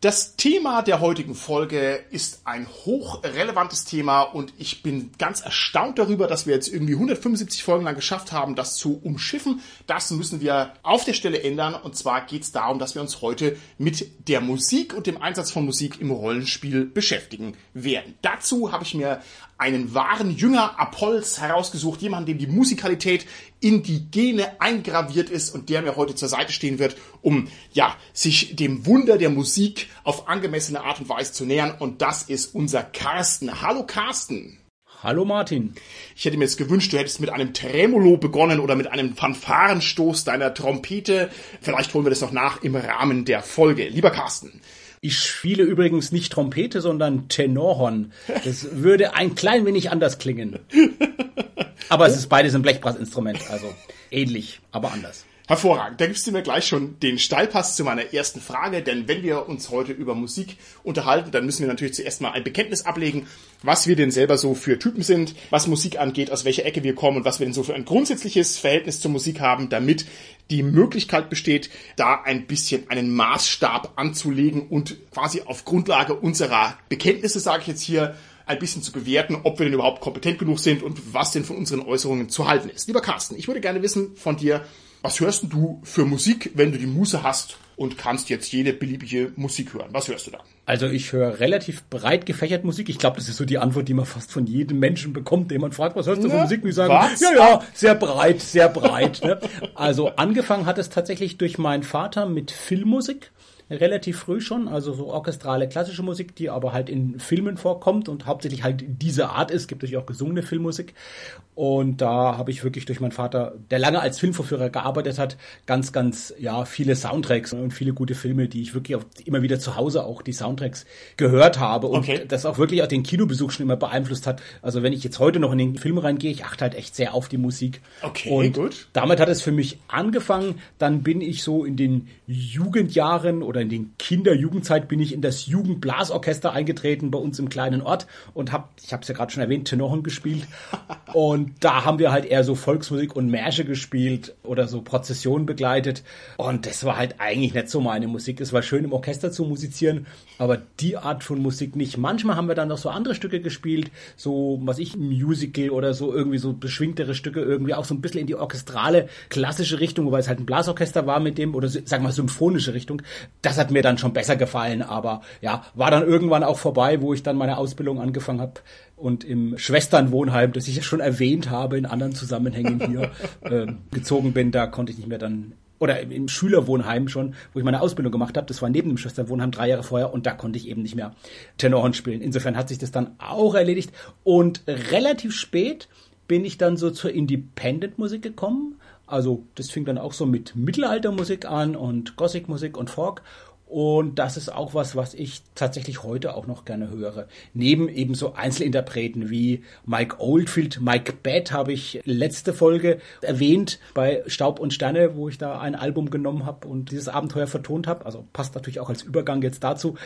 Das Thema der heutigen Folge ist ein hochrelevantes Thema und ich bin ganz erstaunt darüber, dass wir jetzt irgendwie 175 Folgen lang geschafft haben, das zu umschiffen. Das müssen wir auf der Stelle ändern und zwar geht es darum, dass wir uns heute mit der Musik und dem Einsatz von Musik im Rollenspiel beschäftigen werden. Dazu habe ich mir einen wahren Jünger Apolls herausgesucht, jemanden, dem die Musikalität in die Gene eingraviert ist und der mir heute zur Seite stehen wird, um ja sich dem Wunder der Musik auf angemessene Art und Weise zu nähern. Und das ist unser Carsten. Hallo Carsten. Hallo Martin. Ich hätte mir jetzt gewünscht, du hättest mit einem Tremolo begonnen oder mit einem Fanfarenstoß deiner Trompete. Vielleicht holen wir das noch nach im Rahmen der Folge. Lieber Carsten, ich spiele übrigens nicht Trompete, sondern Tenorhorn. Das würde ein klein wenig anders klingen. Aber es ist beides ein Blechblassinstrument, also ähnlich, aber anders. Hervorragend. Da gibst du mir gleich schon den Steilpass zu meiner ersten Frage, denn wenn wir uns heute über Musik unterhalten, dann müssen wir natürlich zuerst mal ein Bekenntnis ablegen, was wir denn selber so für Typen sind, was Musik angeht, aus welcher Ecke wir kommen und was wir denn so für ein grundsätzliches Verhältnis zur Musik haben, damit die Möglichkeit besteht, da ein bisschen einen Maßstab anzulegen und quasi auf Grundlage unserer Bekenntnisse, sage ich jetzt hier, ein bisschen zu bewerten, ob wir denn überhaupt kompetent genug sind und was denn von unseren Äußerungen zu halten ist. Lieber Carsten, ich würde gerne wissen von dir, was hörst du für Musik, wenn du die Muße hast und kannst jetzt jede beliebige Musik hören? Was hörst du da? Also ich höre relativ breit gefächert Musik. Ich glaube, das ist so die Antwort, die man fast von jedem Menschen bekommt, den man fragt, was hörst du für Musik? Und ich sage, was? ja, ja, sehr breit, sehr breit. ne? Also angefangen hat es tatsächlich durch meinen Vater mit Filmmusik relativ früh schon, also so orchestrale klassische Musik, die aber halt in Filmen vorkommt und hauptsächlich halt diese Art ist. Gibt natürlich auch gesungene Filmmusik. Und da habe ich wirklich durch meinen Vater, der lange als Filmvorführer gearbeitet hat, ganz, ganz, ja, viele Soundtracks und viele gute Filme, die ich wirklich auch immer wieder zu Hause auch die Soundtracks gehört habe und okay. das auch wirklich auch den Kinobesuch schon immer beeinflusst hat. Also wenn ich jetzt heute noch in den Film reingehe, ich achte halt echt sehr auf die Musik. Okay, und gut. Damit hat es für mich angefangen. Dann bin ich so in den Jugendjahren oder oder in den Kinderjugendzeit bin ich in das Jugendblasorchester eingetreten bei uns im kleinen Ort und habe, ich habe es ja gerade schon erwähnt, Tenoren gespielt. und da haben wir halt eher so Volksmusik und Märsche gespielt oder so Prozessionen begleitet. Und das war halt eigentlich nicht so meine Musik. Es war schön im Orchester zu musizieren, aber die Art von Musik nicht. Manchmal haben wir dann noch so andere Stücke gespielt, so was ich, Musical oder so irgendwie so beschwingtere Stücke, irgendwie auch so ein bisschen in die orchestrale, klassische Richtung, wobei es halt ein Blasorchester war mit dem, oder sagen wir mal symphonische Richtung das hat mir dann schon besser gefallen, aber ja, war dann irgendwann auch vorbei, wo ich dann meine Ausbildung angefangen habe und im Schwesternwohnheim, das ich ja schon erwähnt habe in anderen Zusammenhängen hier äh, gezogen bin, da konnte ich nicht mehr dann oder im Schülerwohnheim schon, wo ich meine Ausbildung gemacht habe, das war neben dem Schwesterwohnheim drei Jahre vorher und da konnte ich eben nicht mehr Tenorhorn spielen. Insofern hat sich das dann auch erledigt und relativ spät bin ich dann so zur Independent-Musik gekommen, also das fing dann auch so mit Mittelaltermusik an und Gothic-Musik und Folk. Und das ist auch was, was ich tatsächlich heute auch noch gerne höre. Neben eben so Einzelinterpreten wie Mike Oldfield, Mike Bett habe ich letzte Folge erwähnt bei Staub und Sterne, wo ich da ein Album genommen habe und dieses Abenteuer vertont habe. Also passt natürlich auch als Übergang jetzt dazu.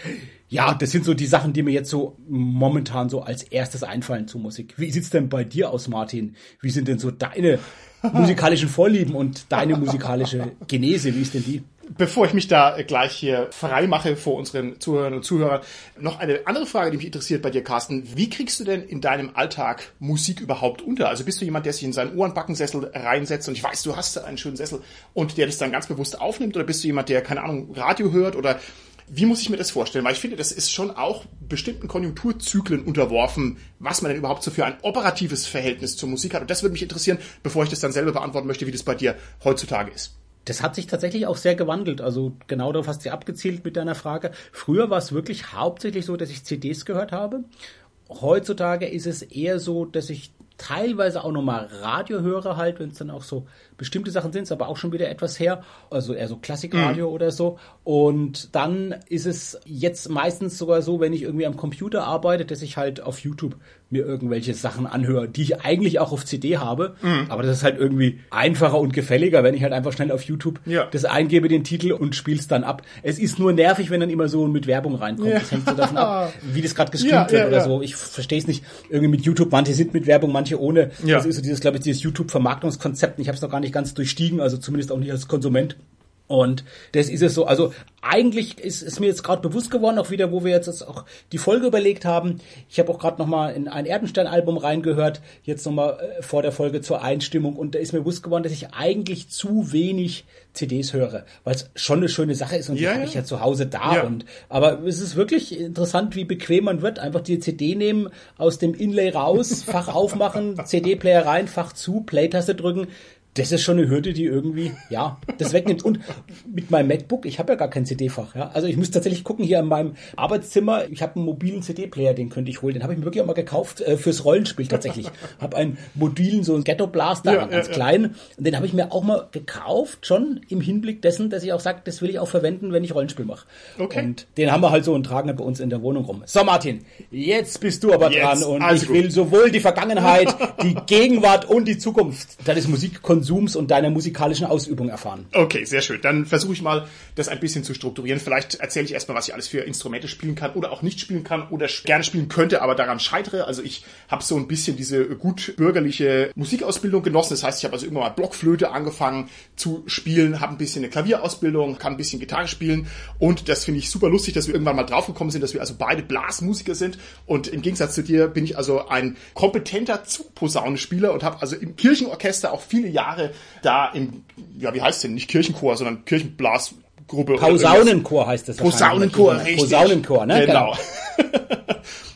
Ja, das sind so die Sachen, die mir jetzt so momentan so als erstes einfallen zu Musik. Wie sieht's denn bei dir aus, Martin? Wie sind denn so deine musikalischen Vorlieben und deine musikalische Genese, wie ist denn die? Bevor ich mich da gleich hier frei mache vor unseren Zuhörern und Zuhörern, noch eine andere Frage, die mich interessiert bei dir, Carsten. Wie kriegst du denn in deinem Alltag Musik überhaupt unter? Also bist du jemand, der sich in seinen Ohrenbackensessel reinsetzt und ich weiß, du hast einen schönen Sessel und der das dann ganz bewusst aufnimmt oder bist du jemand, der, keine Ahnung, Radio hört oder wie muss ich mir das vorstellen? Weil ich finde, das ist schon auch bestimmten Konjunkturzyklen unterworfen, was man denn überhaupt so für ein operatives Verhältnis zur Musik hat. Und das würde mich interessieren, bevor ich das dann selber beantworten möchte, wie das bei dir heutzutage ist. Das hat sich tatsächlich auch sehr gewandelt. Also genau darauf hast du abgezielt mit deiner Frage. Früher war es wirklich hauptsächlich so, dass ich CDs gehört habe. Heutzutage ist es eher so, dass ich teilweise auch nochmal Radio höre halt, wenn es dann auch so bestimmte Sachen sind, aber auch schon wieder etwas her, also eher so Klassikradio mhm. oder so. Und dann ist es jetzt meistens sogar so, wenn ich irgendwie am Computer arbeite, dass ich halt auf YouTube mir irgendwelche Sachen anhöre, die ich eigentlich auch auf CD habe. Mhm. Aber das ist halt irgendwie einfacher und gefälliger, wenn ich halt einfach schnell auf YouTube ja. das eingebe, den Titel und spiel's dann ab. Es ist nur nervig, wenn dann immer so mit Werbung reinkommt. Ja. Das hängt so davon ab, wie das gerade gestreamt ja, wird oder so. Ich verstehe es nicht. Irgendwie mit YouTube, manche sind mit Werbung, manche ohne. Das ist so dieses, glaube ich, dieses YouTube-Vermarktungskonzept. Ich habe es noch gar nicht ganz durchstiegen, also zumindest auch nicht als Konsument. Und das ist es so. Also eigentlich ist, ist mir jetzt gerade bewusst geworden, auch wieder, wo wir jetzt auch die Folge überlegt haben. Ich habe auch gerade noch mal in ein Erdenstern-Album reingehört, jetzt noch mal äh, vor der Folge zur Einstimmung. Und da ist mir bewusst geworden, dass ich eigentlich zu wenig CDs höre, weil es schon eine schöne Sache ist und ja, die habe ich ja zu Hause da. Ja. Und aber es ist wirklich interessant, wie bequem man wird. Einfach die CD nehmen, aus dem Inlay raus, Fach aufmachen, CD-Player rein, Fach zu, Play-Taste drücken das ist schon eine Hürde, die irgendwie, ja, das wegnimmt. Und mit meinem MacBook, ich habe ja gar kein CD-Fach. Ja? Also ich muss tatsächlich gucken, hier in meinem Arbeitszimmer, ich habe einen mobilen CD-Player, den könnte ich holen. Den habe ich mir wirklich auch mal gekauft äh, fürs Rollenspiel tatsächlich. habe einen mobilen, so einen Ghetto-Blaster, ja, ganz ja, klein. Und den habe ich mir auch mal gekauft, schon im Hinblick dessen, dass ich auch sage, das will ich auch verwenden, wenn ich Rollenspiel mache. Okay. Und den haben wir halt so und tragen bei uns in der Wohnung rum. So, Martin, jetzt bist du aber jetzt, dran. Und ich gut. will sowohl die Vergangenheit, die Gegenwart und die Zukunft deines Musikkonsums Konsums und deiner musikalischen Ausübung erfahren. Okay, sehr schön. Dann versuche ich mal, das ein bisschen zu strukturieren. Vielleicht erzähle ich erstmal, was ich alles für Instrumente spielen kann oder auch nicht spielen kann oder gerne spielen könnte, aber daran scheitere. Also ich habe so ein bisschen diese gut bürgerliche Musikausbildung genossen. Das heißt, ich habe also irgendwann mal Blockflöte angefangen zu spielen, habe ein bisschen eine Klavierausbildung, kann ein bisschen Gitarre spielen und das finde ich super lustig, dass wir irgendwann mal draufgekommen sind, dass wir also beide Blasmusiker sind und im Gegensatz zu dir bin ich also ein kompetenter Zugposaunenspieler und habe also im Kirchenorchester auch viele Jahre Jahre da im, ja, wie heißt denn, nicht Kirchenchor, sondern Kirchenblasgruppe. Posaunenchor heißt das. Posaunenchor, richtig. Posaunenchor, ne? Genau.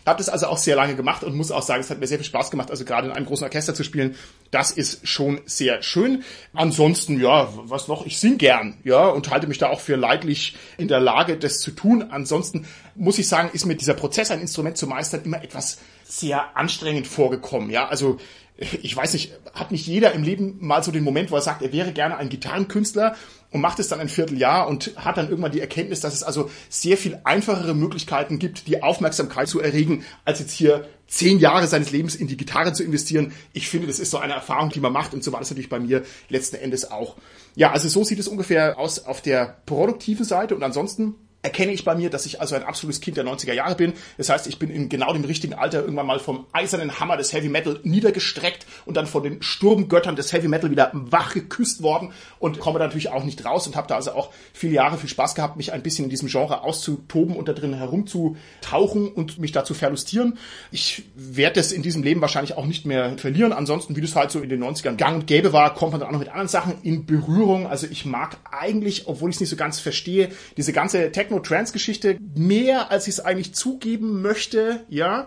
habe das also auch sehr lange gemacht und muss auch sagen, es hat mir sehr viel Spaß gemacht, also gerade in einem großen Orchester zu spielen. Das ist schon sehr schön. Ansonsten, ja, was noch? Ich sing gern, ja, und halte mich da auch für leidlich in der Lage, das zu tun. Ansonsten muss ich sagen, ist mir dieser Prozess, ein Instrument zu meistern, immer etwas sehr anstrengend vorgekommen, ja. Also ich weiß nicht, hat nicht jeder im Leben mal so den Moment, wo er sagt, er wäre gerne ein Gitarrenkünstler und macht es dann ein Vierteljahr und hat dann irgendwann die Erkenntnis, dass es also sehr viel einfachere Möglichkeiten gibt, die Aufmerksamkeit zu erregen, als jetzt hier zehn Jahre seines Lebens in die Gitarre zu investieren. Ich finde, das ist so eine Erfahrung, die man macht und so war das natürlich bei mir letzten Endes auch. Ja, also so sieht es ungefähr aus auf der produktiven Seite und ansonsten erkenne ich bei mir, dass ich also ein absolutes Kind der 90er Jahre bin. Das heißt, ich bin in genau dem richtigen Alter irgendwann mal vom eisernen Hammer des Heavy Metal niedergestreckt und dann von den Sturmgöttern des Heavy Metal wieder wach geküsst worden und komme da natürlich auch nicht raus und habe da also auch viele Jahre viel Spaß gehabt, mich ein bisschen in diesem Genre auszutoben und da drin herumzutauchen und mich da zu verlustieren. Ich werde das in diesem Leben wahrscheinlich auch nicht mehr verlieren. Ansonsten, wie das halt so in den 90ern gang und gäbe war, kommt man dann auch noch mit anderen Sachen in Berührung. Also ich mag eigentlich, obwohl ich es nicht so ganz verstehe, diese ganze Techno Techno-Trance-Geschichte mehr, als ich es eigentlich zugeben möchte, ja.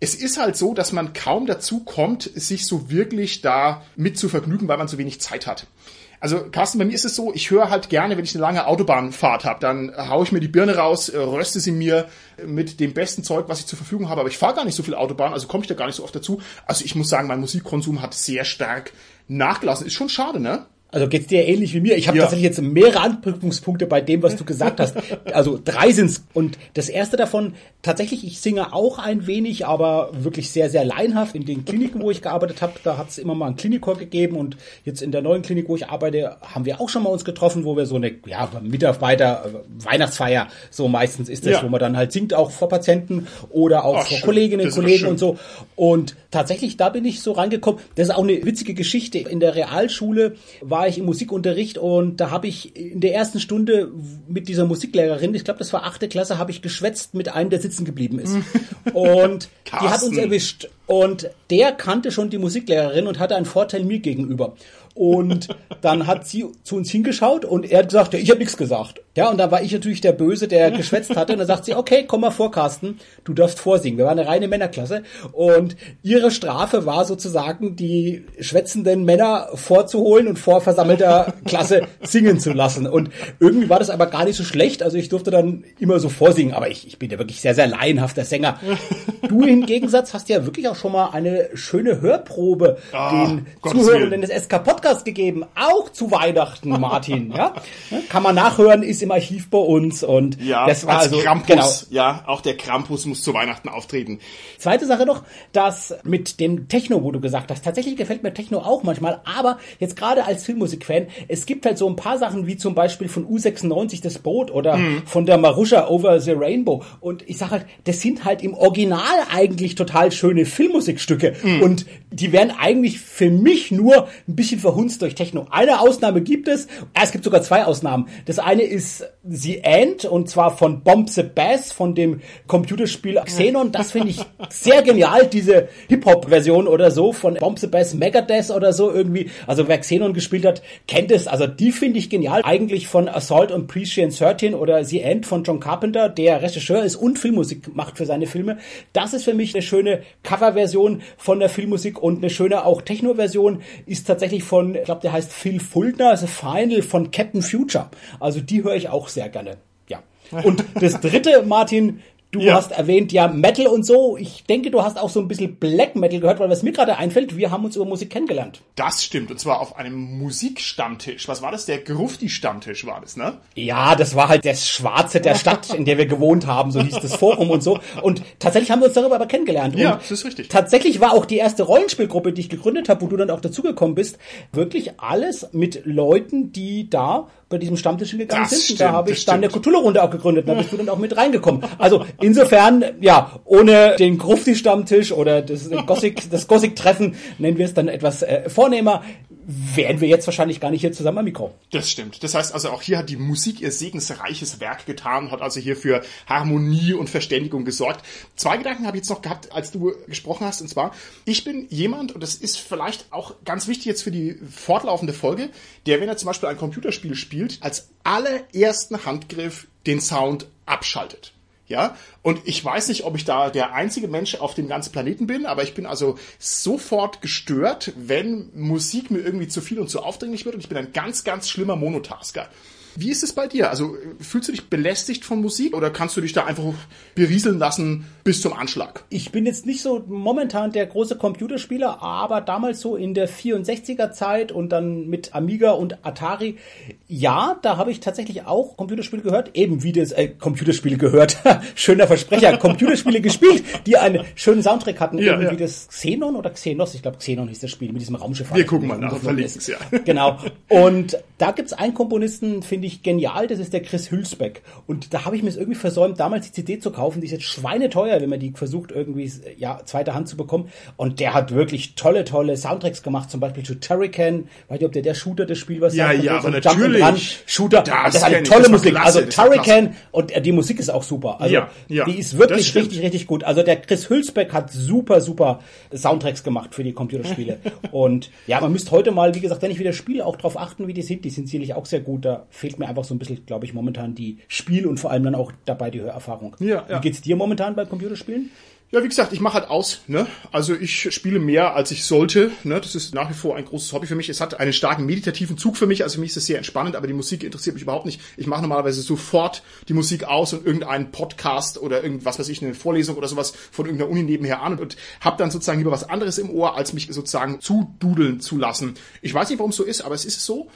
Es ist halt so, dass man kaum dazu kommt, sich so wirklich da mit zu vergnügen, weil man so wenig Zeit hat. Also Carsten, bei mir ist es so, ich höre halt gerne, wenn ich eine lange Autobahnfahrt habe, dann haue ich mir die Birne raus, äh, röste sie mir mit dem besten Zeug, was ich zur Verfügung habe, aber ich fahre gar nicht so viel Autobahn, also komme ich da gar nicht so oft dazu. Also ich muss sagen, mein Musikkonsum hat sehr stark nachgelassen. Ist schon schade, ne? Also geht's dir ähnlich wie mir. Ich habe ja. tatsächlich jetzt mehrere Anknüpfungspunkte bei dem, was du gesagt hast. Also drei sind's. Und das erste davon, tatsächlich, ich singe auch ein wenig, aber wirklich sehr, sehr laienhaft. In den Kliniken, wo ich gearbeitet habe, da hat's immer mal einen Klinikchor gegeben. Und jetzt in der neuen Klinik, wo ich arbeite, haben wir auch schon mal uns getroffen, wo wir so eine ja, Mitarbeiter, äh, Weihnachtsfeier, so meistens ist das, ja. wo man dann halt singt, auch vor Patienten oder auch Ach, vor schön. Kolleginnen, und Kollegen und so. Und tatsächlich, da bin ich so reingekommen. Das ist auch eine witzige Geschichte. In der Realschule war war ich im Musikunterricht und da habe ich in der ersten Stunde mit dieser Musiklehrerin, ich glaube, das war achte Klasse, habe ich geschwätzt mit einem, der sitzen geblieben ist. und die hat uns erwischt. Und der kannte schon die Musiklehrerin und hatte einen Vorteil mir gegenüber. Und dann hat sie zu uns hingeschaut und er hat gesagt, ja, ich habe nichts gesagt. Ja, und da war ich natürlich der Böse, der geschwätzt hatte. Und dann sagt sie, okay, komm mal vor, Carsten, du darfst vorsingen. Wir waren eine reine Männerklasse. Und ihre Strafe war sozusagen, die schwätzenden Männer vorzuholen und vor versammelter Klasse singen zu lassen. Und irgendwie war das aber gar nicht so schlecht. Also ich durfte dann immer so vorsingen. Aber ich, ich bin ja wirklich sehr, sehr laienhafter Sänger. Du im Gegensatz hast ja wirklich auch schon mal eine schöne Hörprobe oh, den Zuhörenden des SK Podcast gegeben, auch zu Weihnachten, Martin. ja, kann man nachhören, ist im Archiv bei uns und ja, das war also Krampus, genau. Ja, auch der Krampus muss zu Weihnachten auftreten. Zweite Sache noch, dass mit dem Techno, wo du gesagt hast, tatsächlich gefällt mir Techno auch manchmal, aber jetzt gerade als Filmmusikfan, es gibt halt so ein paar Sachen wie zum Beispiel von U96 das Boot oder mhm. von der Marusha Over the Rainbow und ich sag halt, das sind halt im Original eigentlich total schöne Filmmusikstücke mhm. und die werden eigentlich für mich nur ein bisschen verhunzt durch Techno. Eine Ausnahme gibt es, es gibt sogar zwei Ausnahmen. Das eine ist The End und zwar von Bomb the Bass von dem Computerspiel Xenon. Das finde ich sehr genial, diese Hip-Hop-Version oder so von Bomb the Bass Megadeth oder so irgendwie. Also wer Xenon gespielt hat, kennt es. Also die finde ich genial. Eigentlich von Assault on Precinct 13 oder The End von John Carpenter, der Regisseur ist und Filmmusik macht für seine Filme. Das ist für mich eine schöne Coverversion von der Filmmusik und eine schöne auch Techno-Version ist tatsächlich von, ich glaube, der heißt Phil Fuldner, also Final von Captain Future. Also die höre ich auch sehr gerne. Ja. Und das dritte, Martin, Du ja. hast erwähnt, ja, Metal und so. Ich denke, du hast auch so ein bisschen Black Metal gehört, weil was mir gerade einfällt, wir haben uns über Musik kennengelernt. Das stimmt, und zwar auf einem Musikstammtisch. Was war das? Der Grufti-Stammtisch war das, ne? Ja, das war halt das Schwarze der Stadt, in der wir gewohnt haben, so hieß das Forum und so. Und tatsächlich haben wir uns darüber aber kennengelernt. Und ja, das ist richtig. Tatsächlich war auch die erste Rollenspielgruppe, die ich gegründet habe, wo du dann auch dazugekommen bist, wirklich alles mit Leuten, die da bei diesem Stammtisch hingegangen das sind. Stimmt, da habe ich dann eine Cthulhu-Runde auch gegründet. Da bist du dann auch mit reingekommen. Also insofern, ja, ohne den Grufti-Stammtisch oder das Gothic, das Gothic-Treffen, nennen wir es dann etwas äh, vornehmer, wären wir jetzt wahrscheinlich gar nicht hier zusammen am Mikro. Das stimmt. Das heißt also auch hier hat die Musik ihr segensreiches Werk getan, hat also hier für Harmonie und Verständigung gesorgt. Zwei Gedanken habe ich jetzt noch gehabt, als du gesprochen hast, und zwar, ich bin jemand, und das ist vielleicht auch ganz wichtig jetzt für die fortlaufende Folge, der, wenn er zum Beispiel ein Computerspiel spielt, als allerersten Handgriff den Sound abschaltet. Ja, und ich weiß nicht, ob ich da der einzige Mensch auf dem ganzen Planeten bin, aber ich bin also sofort gestört, wenn Musik mir irgendwie zu viel und zu aufdringlich wird und ich bin ein ganz, ganz schlimmer Monotasker. Wie ist es bei dir? Also fühlst du dich belästigt von Musik oder kannst du dich da einfach berieseln lassen bis zum Anschlag? Ich bin jetzt nicht so momentan der große Computerspieler, aber damals so in der 64er Zeit und dann mit Amiga und Atari, ja, da habe ich tatsächlich auch Computerspiele gehört, eben wie das äh, Computerspiele gehört, schöner Versprecher, Computerspiele gespielt, die einen schönen Soundtrack hatten, ja, eben ja. wie das Xenon oder Xenos, ich glaube Xenon hieß das Spiel mit diesem Raumschiff. Wir gucken mal nach, verlinken es ja. Genau. Und da gibt's einen Komponisten, finde ich genial, das ist der Chris Hülsbeck. Und da habe ich mir es irgendwie versäumt, damals die CD zu kaufen. Die ist jetzt schweineteuer, wenn man die versucht, irgendwie ja, zweiter Hand zu bekommen. Und der hat wirklich tolle, tolle Soundtracks gemacht, zum Beispiel zu Turrican. Weiß nicht, ob der der Shooter das Spiel was ja, sagt. Ja, so aber natürlich. Shooter. Das, das ist eine tolle Musik. Klasse, also Turrican und die Musik ist auch super. Also ja, ja, die ist wirklich richtig, richtig gut. Also der Chris Hülsbeck hat super, super Soundtracks gemacht für die Computerspiele. und ja, man müsste heute mal, wie gesagt, wenn ich wieder spiele, auch darauf achten, wie die sind. Die sind sicherlich auch sehr gut. Da fehlt mir einfach so ein bisschen, glaube ich, momentan die Spiel und vor allem dann auch dabei die Hörerfahrung. Ja, ja. Wie geht's dir momentan bei Computerspielen? Ja, wie gesagt, ich mache halt aus. Ne? Also ich spiele mehr, als ich sollte. Ne? Das ist nach wie vor ein großes Hobby für mich. Es hat einen starken meditativen Zug für mich. Also für mich ist es sehr entspannend, aber die Musik interessiert mich überhaupt nicht. Ich mache normalerweise sofort die Musik aus und irgendeinen Podcast oder irgendwas, was ich, eine Vorlesung oder sowas von irgendeiner Uni nebenher an und, und habe dann sozusagen lieber was anderes im Ohr, als mich sozusagen zududeln zu lassen. Ich weiß nicht, warum es so ist, aber es ist so.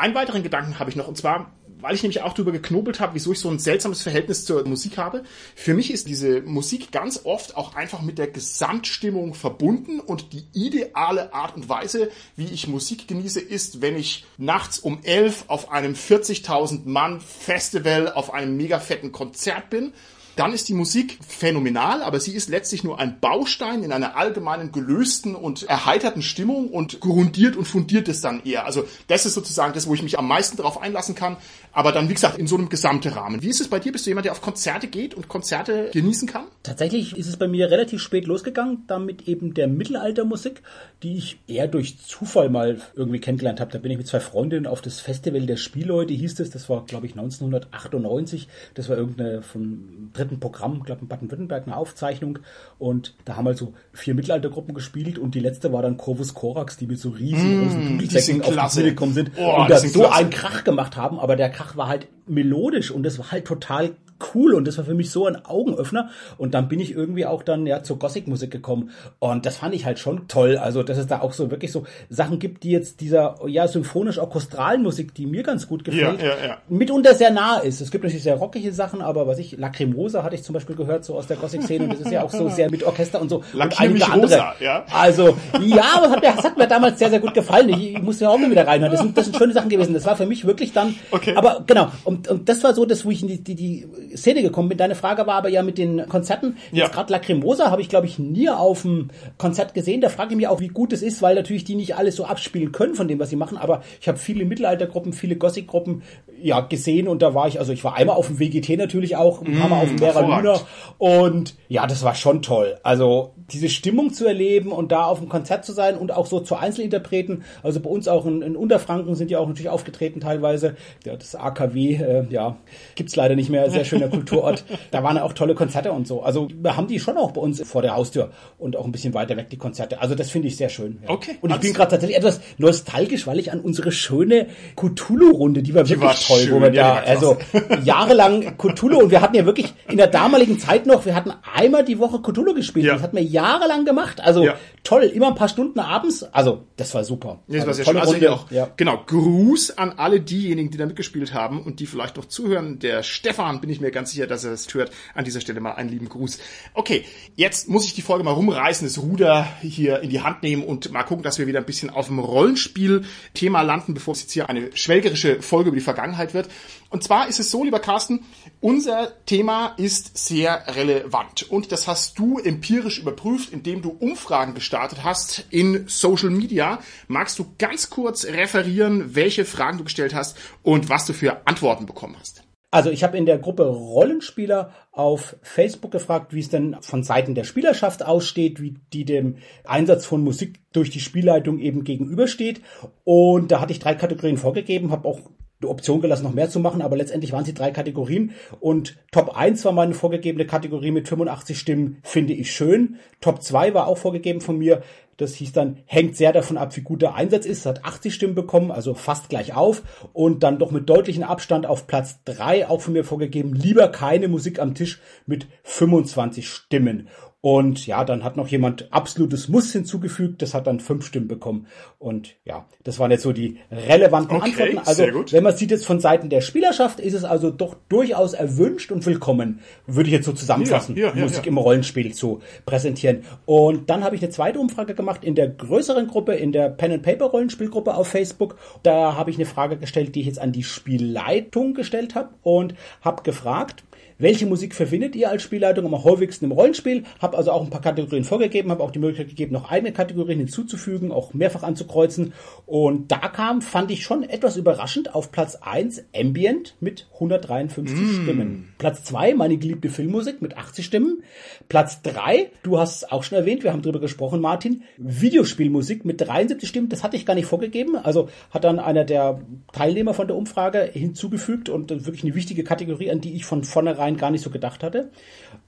Einen weiteren Gedanken habe ich noch, und zwar, weil ich nämlich auch darüber geknobelt habe, wieso ich so ein seltsames Verhältnis zur Musik habe. Für mich ist diese Musik ganz oft auch einfach mit der Gesamtstimmung verbunden und die ideale Art und Weise, wie ich Musik genieße, ist, wenn ich nachts um elf auf einem 40.000 Mann Festival auf einem mega fetten Konzert bin dann ist die Musik phänomenal, aber sie ist letztlich nur ein Baustein in einer allgemeinen gelösten und erheiterten Stimmung und grundiert und fundiert es dann eher. Also das ist sozusagen das, wo ich mich am meisten darauf einlassen kann. Aber dann, wie gesagt, in so einem gesamten Rahmen. Wie ist es bei dir? Bist du jemand, der auf Konzerte geht und Konzerte genießen kann? Tatsächlich ist es bei mir relativ spät losgegangen, damit eben der Mittelaltermusik, die ich eher durch Zufall mal irgendwie kennengelernt habe. Da bin ich mit zwei Freundinnen auf das Festival der Spielleute, hieß es. Das war, glaube ich, 1998. Das war irgendeine vom dritten Programm, glaube in Baden-Württemberg, eine Aufzeichnung. Und da haben halt so vier Mittelaltergruppen gespielt und die letzte war dann Corvus Corax, die mit so riesengroßen mmh, Dudelsäcken auf die Bühne gekommen sind oh, und da so einen Krach gemacht haben. Aber der Krach war halt melodisch und es war halt total cool und das war für mich so ein Augenöffner und dann bin ich irgendwie auch dann ja zur Gothic-Musik gekommen und das fand ich halt schon toll. Also dass es da auch so wirklich so Sachen gibt, die jetzt dieser ja symphonisch-orchestralen Musik, die mir ganz gut gefällt, Ja, ja, ja. mitunter sehr nah ist. Es gibt natürlich sehr rockige Sachen, aber was ich Lacrimosa hatte ich zum Beispiel gehört so aus der Gothic-Szene und das ist ja auch so sehr mit Orchester und so und Lacrimisch einige andere. Rosa, ja. Also ja, aber hat mir, es hat mir damals sehr sehr gut gefallen. Ich, ich musste ja auch mal wieder reinhören. Das sind, das sind schöne Sachen gewesen. Das war für mich wirklich dann. Okay. Aber genau. Und, und das war so, das, wo ich in die, die, die Szene gekommen bin. Deine Frage war aber ja mit den Konzerten. Ja. Jetzt gerade Lacrimosa habe ich, glaube ich, nie auf dem Konzert gesehen. Da frage ich mich auch, wie gut es ist, weil natürlich die nicht alles so abspielen können von dem, was sie machen. Aber ich habe viele Mittelaltergruppen, viele Gothic-Gruppen ja gesehen und da war ich, also ich war einmal auf dem WGT natürlich auch, ein paar Mal auf dem Vera Luna und ja, das war schon toll. Also diese Stimmung zu erleben und da auf dem Konzert zu sein und auch so zu Einzelinterpreten. Also bei uns auch in, in Unterfranken sind ja auch natürlich aufgetreten teilweise. Ja, das AKW, äh, ja, gibt's leider nicht mehr. Sehr schöner Kulturort. Da waren auch tolle Konzerte und so. Also wir haben die schon auch bei uns vor der Haustür und auch ein bisschen weiter weg die Konzerte. Also das finde ich sehr schön. Ja. Okay. Und ich bin Also- gerade tatsächlich etwas nostalgisch, weil ich an unsere schöne Cthulhu-Runde, die war wirklich war toll, wo schön, wir ja, da, die also jahrelang Cthulhu und wir hatten ja wirklich in der damaligen Zeit noch, wir hatten einmal die Woche Cthulhu gespielt. Ja. Das hatten wir jahrelang gemacht. Also Ja. toll, immer ein paar Stunden abends. Also das war super. Ja, das war also, sehr schön. Also auch, Ja. genau, Gruß an alle diejenigen, die da mitgespielt haben und die vielleicht noch zuhören. Der Stefan, bin ich mir ganz sicher, dass er es hört. An dieser Stelle mal einen lieben Gruß. Okay, jetzt muss ich die Folge mal rumreißen, das Ruder hier in die Hand nehmen und mal gucken, dass wir wieder ein bisschen auf dem Rollenspiel-Thema landen, bevor es jetzt hier eine schwelgerische Folge über die Vergangenheit wird. Und zwar ist es so, lieber Carsten, unser Thema ist sehr relevant. Und das hast du empirisch überprüft, indem du Umfragen gestartet hast in Social Media. Magst du ganz kurz referieren, welche Fragen du gestellt hast und was du für Antworten bekommen hast? Also ich habe in der Gruppe Rollenspieler auf Facebook gefragt, wie es denn von Seiten der Spielerschaft aussteht, wie die dem Einsatz von Musik durch die Spielleitung eben gegenübersteht. Und da hatte ich drei Kategorien vorgegeben, habe auch die Option gelassen, noch mehr zu machen, aber letztendlich waren es die drei Kategorien. Und Top 1 war meine vorgegebene Kategorie mit 85 Stimmen, finde ich schön. Top 2 war auch vorgegeben von mir. Das hieß dann, hängt sehr davon ab, wie gut der Einsatz ist. Hat 80 Stimmen bekommen, also fast gleich auf. Und dann doch mit deutlichem Abstand auf Platz 3 auch von mir vorgegeben, lieber keine Musik am Tisch mit 25 Stimmen. Und ja, dann hat noch jemand absolutes Muss hinzugefügt, das hat dann fünf Stimmen bekommen. Und ja, das waren jetzt so die relevanten Okay, Antworten. Also, wenn man sieht jetzt von Seiten der Spielerschaft, ist es also doch durchaus erwünscht und willkommen, würde ich jetzt so zusammenfassen, Ja, ja, ja, Musik im Rollenspiel zu präsentieren. Und dann habe ich eine zweite Umfrage gemacht in der größeren Gruppe, in der Pen and Paper Rollenspielgruppe auf Facebook. Da habe ich eine Frage gestellt, die ich jetzt an die Spielleitung gestellt habe und habe gefragt, welche Musik verwendet ihr als Spielleitung am häufigsten im Rollenspiel? Habe also auch ein paar Kategorien vorgegeben, habe auch die Möglichkeit gegeben, noch eigene Kategorien hinzuzufügen, auch mehrfach anzukreuzen. Und da kam, fand ich schon etwas überraschend, auf Platz 1 Ambient mit 153 Stimmen. Platz 2 meine geliebte Filmmusik mit 80 Stimmen. Platz 3, du hast es auch schon erwähnt, wir haben drüber gesprochen, Martin, Videospielmusik mit 73 Stimmen, das hatte ich gar nicht vorgegeben. Also hat dann einer der Teilnehmer von der Umfrage hinzugefügt und wirklich eine wichtige Kategorie, an die ich von vornherein gar nicht so gedacht hatte.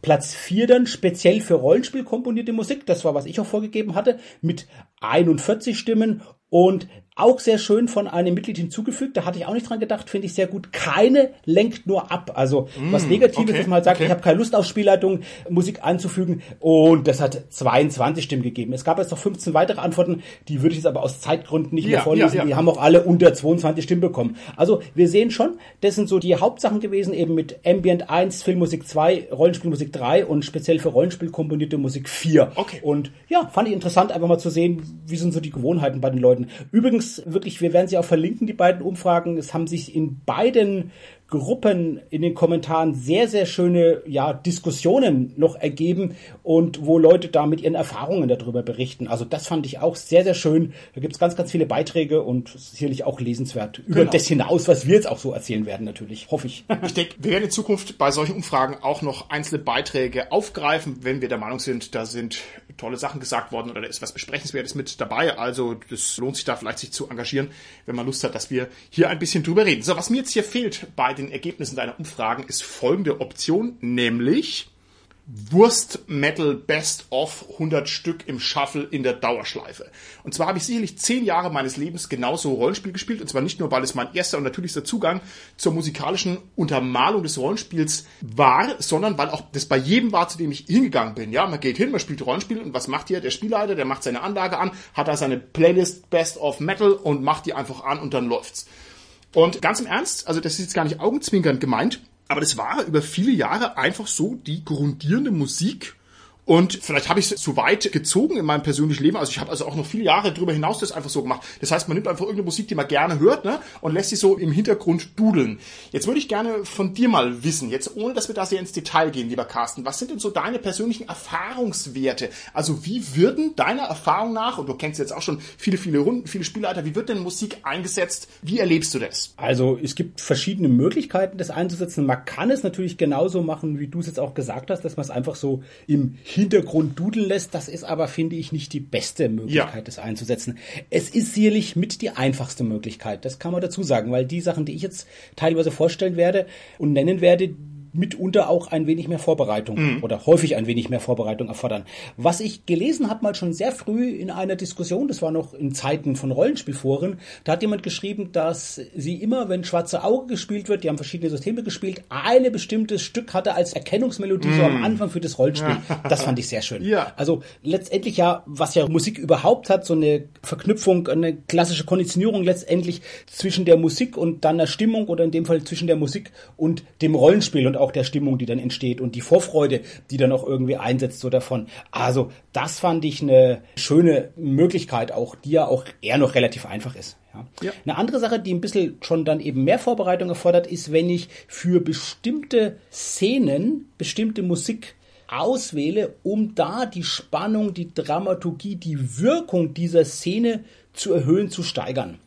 Platz 4 dann speziell für Rollenspiel komponierte Musik, das war, was ich auch vorgegeben hatte, mit 41 Stimmen und auch sehr schön von einem Mitglied hinzugefügt, da hatte ich auch nicht dran gedacht, finde ich sehr gut. Keine lenkt nur ab. Also was Negatives, okay, dass man halt sagt, okay. ich habe keine Lust auf Spielleitung, Musik anzufügen. Und das hat 22 Stimmen gegeben. Es gab jetzt noch 15 weitere Antworten, die würde ich jetzt aber aus Zeitgründen nicht Ja, mehr vorlesen. ja, ja. Die haben auch alle unter 22 Stimmen bekommen. Also wir sehen schon, das sind so die Hauptsachen gewesen, eben mit Ambient 1, Filmmusik 2, Rollenspielmusik 3 und speziell für Rollenspiel komponierte Musik 4. Okay. Und ja, fand ich interessant, einfach mal zu sehen, wie sind so die Gewohnheiten bei den Leuten. Übrigens, wirklich, wir werden sie auch verlinken, die beiden Umfragen. Es haben sich in beiden Gruppen in den Kommentaren sehr, sehr schöne ja, Diskussionen noch ergeben und wo Leute da mit ihren Erfahrungen darüber berichten. Also das fand ich auch sehr, sehr schön. Da gibt es ganz, ganz viele Beiträge und sicherlich auch lesenswert. Über Genau. das hinaus, was wir jetzt auch so erzählen werden, natürlich. Hoffe ich. Ich denke, wir werden in Zukunft bei solchen Umfragen auch noch einzelne Beiträge aufgreifen, wenn wir der Meinung sind, da sind tolle Sachen gesagt worden oder da ist was Besprechenswertes mit dabei. Also das lohnt sich da vielleicht sich zu engagieren, wenn man Lust hat, dass wir hier ein bisschen drüber reden. So, was mir jetzt hier fehlt bei den Ergebnissen deiner Umfragen ist folgende Option, nämlich Wurst Metal Best of 100 Stück im Shuffle in der Dauerschleife. Und zwar habe ich sicherlich zehn Jahre meines Lebens genauso Rollenspiel gespielt. Und zwar nicht nur, weil es mein erster und natürlichster Zugang zur musikalischen Untermalung des Rollenspiels war, sondern weil auch das bei jedem war, zu dem ich hingegangen bin. Ja, man geht hin, man spielt Rollenspiel und was macht hier der Spielleiter? Der macht seine Anlage an, hat da seine Playlist Best of Metal und macht die einfach an und dann läuft's. Und ganz im Ernst, also das ist jetzt gar nicht augenzwinkernd gemeint, aber das war über viele Jahre einfach so die grundierende Musik und vielleicht habe ich es zu weit gezogen in meinem persönlichen Leben. Also ich habe also auch noch viele Jahre darüber hinaus das einfach so gemacht. Das heißt, man nimmt einfach irgendeine Musik, die man gerne hört, ne, und lässt sie so im Hintergrund dudeln. Jetzt würde ich gerne von dir mal wissen, jetzt ohne dass wir da sehr ins Detail gehen, lieber Carsten, was sind denn so deine persönlichen Erfahrungswerte? Also wie würden deiner Erfahrung nach, und du kennst jetzt auch schon viele, viele Runden, viele Spielleiter, wie wird denn Musik eingesetzt? Wie erlebst du das? Also es gibt verschiedene Möglichkeiten, das einzusetzen. Man kann es natürlich genauso machen, wie du es jetzt auch gesagt hast, dass man es einfach so im Hintergrund dudeln lässt. Das ist aber, finde ich, nicht die beste Möglichkeit, ja. das einzusetzen. Es ist sicherlich mit die einfachste Möglichkeit. Das kann man dazu sagen, weil die Sachen, die ich jetzt teilweise vorstellen werde und nennen werde, mitunter auch ein wenig mehr Vorbereitung mhm. oder häufig ein wenig mehr Vorbereitung erfordern. Was ich gelesen habe, mal schon sehr früh in einer Diskussion, das war noch in Zeiten von Rollenspielforen, da hat jemand geschrieben, dass sie immer, wenn Schwarze Auge gespielt wird, die haben verschiedene Systeme gespielt, eine bestimmtes Stück hatte als Erkennungsmelodie mhm. so am Anfang für das Rollenspiel. Das fand ich sehr schön. Ja. Also letztendlich ja, was ja Musik überhaupt hat, so eine Verknüpfung, eine klassische Konditionierung letztendlich zwischen der Musik und dann der Stimmung oder in dem Fall zwischen der Musik und dem Rollenspiel und auch der Stimmung, die dann entsteht und die Vorfreude, die dann auch irgendwie einsetzt so davon. Also das fand ich eine schöne Möglichkeit auch, die ja auch eher noch relativ einfach ist. Ja. ja. Eine andere Sache, die ein bisschen schon dann eben mehr Vorbereitung erfordert, ist, wenn ich für bestimmte Szenen bestimmte Musik auswähle, um da die Spannung, die Dramaturgie, die Wirkung dieser Szene zu erhöhen, zu steigern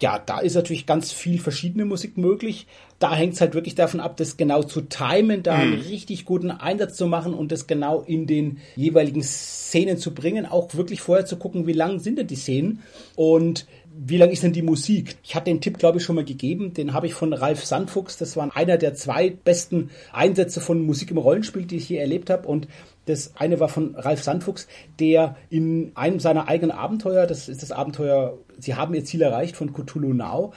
ja, da ist natürlich ganz viel verschiedene Musik möglich. Da hängt es halt wirklich davon ab, das genau zu timen, da einen mhm. richtig guten Einsatz zu machen und das genau in den jeweiligen Szenen zu bringen. Auch wirklich vorher zu gucken, wie lang sind denn die Szenen und wie lang ist denn die Musik? Ich hatte den Tipp, glaube ich, schon mal gegeben. Den habe ich von Ralf Sandfuchs. Das war einer der zwei besten Einsätze von Musik im Rollenspiel, die ich hier erlebt habe. Und das eine war von Ralf Sandfuchs, der in einem seiner eigenen Abenteuer, das ist das Abenteuer Sie haben Ihr Ziel erreicht von Cthulhu Now,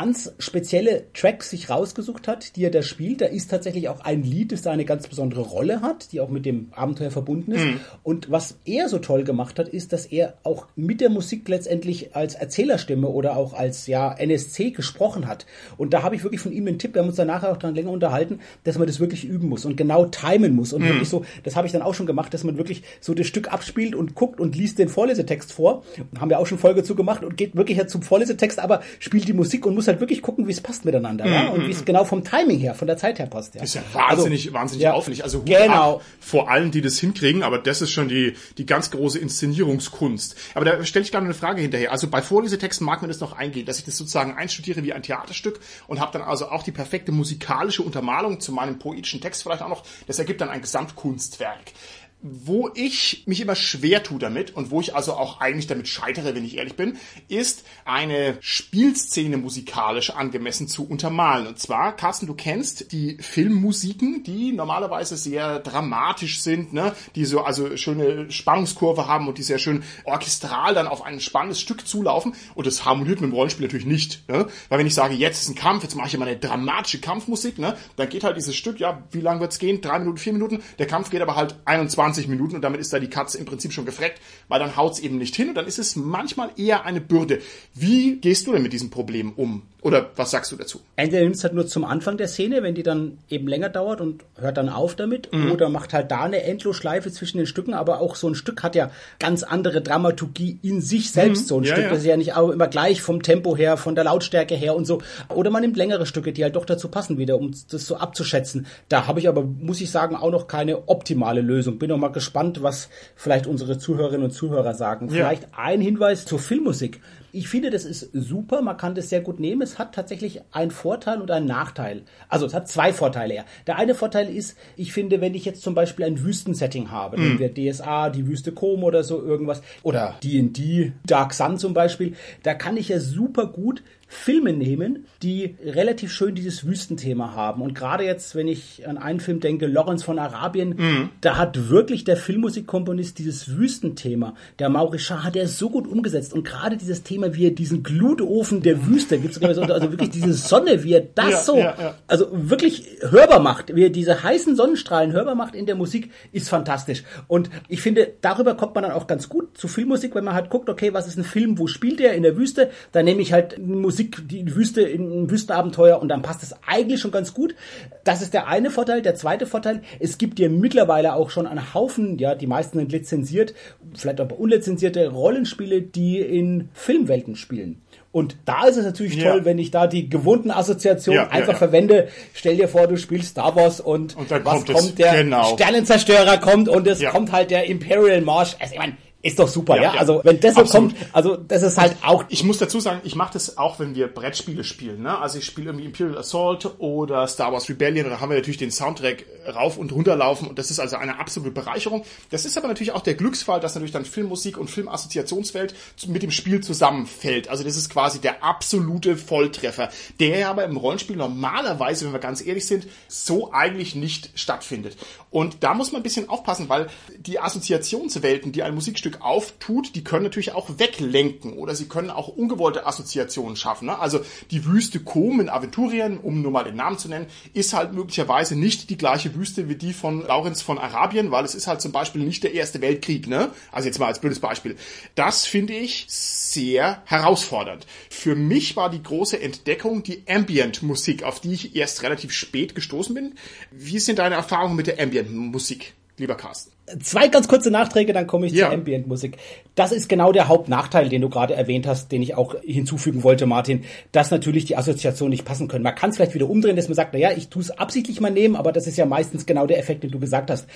ganz spezielle Tracks sich rausgesucht hat, die er da spielt. Da ist tatsächlich auch ein Lied, das da eine ganz besondere Rolle hat, die auch mit dem Abenteuer verbunden ist. Mhm. Und was er so toll gemacht hat, ist, dass er auch mit der Musik letztendlich als Erzählerstimme oder auch als ja NSC gesprochen hat. Und da habe ich wirklich von ihm den Tipp, wir haben uns danach auch dran länger unterhalten, dass man das wirklich üben muss und genau timen muss. Und mhm. wirklich so, das habe ich dann auch schon gemacht, dass man wirklich so das Stück abspielt und guckt und liest den Vorlesetext vor. Haben wir auch schon Folge zu gemacht und geht wirklich zum Vorlesetext, aber spielt die Musik und muss halt wirklich gucken, wie es passt miteinander, mm, ja? Und wie es genau vom Timing her, von der Zeit her passt, ja. Ist ja wahnsinnig, also, wahnsinnig ja, aufwendig. Also Hut genau. Ab vor allen, die das hinkriegen, aber das ist schon die, die ganz große Inszenierungskunst. Aber da stelle ich gerade eine Frage hinterher. Also bei Vorlesetexten mag man das noch eingehen, dass ich das sozusagen einstudiere wie ein Theaterstück und habe dann also auch die perfekte musikalische Untermalung zu meinem poetischen Text vielleicht auch noch. Das ergibt dann ein Gesamtkunstwerk. Wo ich mich immer schwer tue damit und wo ich also auch eigentlich damit scheitere, wenn ich ehrlich bin, ist eine Spielszene musikalisch angemessen zu untermalen. Und zwar, Carsten, du kennst die Filmmusiken, die normalerweise sehr dramatisch sind, ne? die so also schöne Spannungskurve haben und die sehr schön orchestral dann auf ein spannendes Stück zulaufen. Und das harmoniert mit dem Rollenspiel natürlich nicht. Ne? Weil wenn ich sage, jetzt ist ein Kampf, jetzt mache ich immer eine dramatische Kampfmusik, ne? dann geht halt dieses Stück, ja, wie lang wird's gehen? Drei Minuten, vier Minuten. Der Kampf geht aber halt 21 20 Minuten und damit ist da die Katze im Prinzip schon gefreckt, weil dann haut's eben nicht hin und dann ist es manchmal eher eine Bürde. Wie gehst du denn mit diesem Problem um? Oder was sagst du dazu? Entweder nimmst halt nur zum Anfang der Szene, wenn die dann eben länger dauert und hört dann auf damit, mhm. oder macht halt da eine Endlosschleife zwischen den Stücken, aber auch so ein Stück hat ja ganz andere Dramaturgie in sich selbst. Mhm. So ein ja, Stück, ja. das ist ja nicht immer gleich vom Tempo her, von der Lautstärke her und so. Oder man nimmt längere Stücke, die halt doch dazu passen wieder, um das so abzuschätzen. Da habe ich aber, muss ich sagen, auch noch keine optimale Lösung. Bin noch mal gespannt, was vielleicht unsere Zuhörerinnen und Zuhörer sagen. Ja. Vielleicht ein Hinweis zur Filmmusik ich finde, das ist super. Man kann das sehr gut nehmen. Es hat tatsächlich einen Vorteil und einen Nachteil. Also es hat zwei Vorteile. Ja. Der eine Vorteil ist, ich finde, wenn ich jetzt zum Beispiel ein Wüstensetting habe, mhm. wir DSA, die Wüste Kom oder so irgendwas, oder D&D, Dark Sun zum Beispiel, da kann ich ja super gut Filme nehmen, die relativ schön dieses Wüstenthema haben. Und gerade jetzt, wenn ich an einen Film denke, Lawrence von Arabien, mhm. da hat wirklich der Filmmusikkomponist dieses Wüstenthema, der Maurice hat er so gut umgesetzt. Und gerade dieses Thema, wie er diesen Glutofen der Wüste, gibt's also wirklich diese Sonne, wie er das ja, so, ja, ja. also wirklich hörbar macht, wie er diese heißen Sonnenstrahlen hörbar macht in der Musik, ist fantastisch. Und ich finde, darüber kommt man dann auch ganz gut zu Filmmusik, wenn man halt guckt, okay, was ist ein Film, wo spielt er in der Wüste, dann nehme ich halt Musik Musik, die Wüste in ein Wüstenabenteuer und dann passt es eigentlich schon ganz gut. Das ist der eine Vorteil. Der zweite Vorteil, es gibt ja mittlerweile auch schon einen Haufen, ja, die meisten sind lizenziert, vielleicht aber unlizenzierte Rollenspiele, die in Filmwelten spielen. Und da ist es natürlich ja. toll, wenn ich da die gewohnten Assoziationen ja, einfach ja, verwende. Stell dir vor, du spielst Star Wars und, und was kommt, kommt der genau. Sternenzerstörer kommt und es kommt halt der Imperial March. Also ich meine, ist doch super, ja. ja? Also wenn das so kommt, also das ist halt auch. Ich muss dazu sagen, ich mache das auch, wenn wir Brettspiele spielen. Ne? Also ich spiele irgendwie Imperial Assault oder Star Wars Rebellion da haben wir natürlich den Soundtrack rauf und runter laufen und das ist also eine absolute Bereicherung. Das ist aber natürlich auch der Glücksfall, dass natürlich dann Filmmusik und Filmassoziationswelt mit dem Spiel zusammenfällt. Also das ist quasi der absolute Volltreffer, der aber im Rollenspiel normalerweise, wenn wir ganz ehrlich sind, so eigentlich nicht stattfindet. Und da muss man ein bisschen aufpassen, weil die Assoziationswelten, die ein Musikstück Stück auftut, die können natürlich auch weglenken oder sie können auch ungewollte Assoziationen schaffen. Ne? Also die Wüste Kom in Aventurien, um nur mal den Namen zu nennen, ist halt möglicherweise nicht die gleiche Wüste wie die von Laurenz von Arabien, weil es ist halt zum Beispiel nicht der Erste Weltkrieg. Ne? Also jetzt mal als blödes Beispiel. Das finde ich sehr herausfordernd. Für mich war die große Entdeckung die Ambient-Musik, auf die ich erst relativ spät gestoßen bin. Wie sind deine Erfahrungen mit der Ambient-Musik, lieber Carsten? Zwei ganz kurze Nachträge, dann komme ich ja. zur Ambient-Musik. Das ist genau der Hauptnachteil, den du gerade erwähnt hast, den ich auch hinzufügen wollte, Martin, dass natürlich die Assoziationen nicht passen können. Man kann es vielleicht wieder umdrehen, dass man sagt, na ja, ich tue es absichtlich mal nehmen, aber das ist ja meistens genau der Effekt, den du gesagt hast.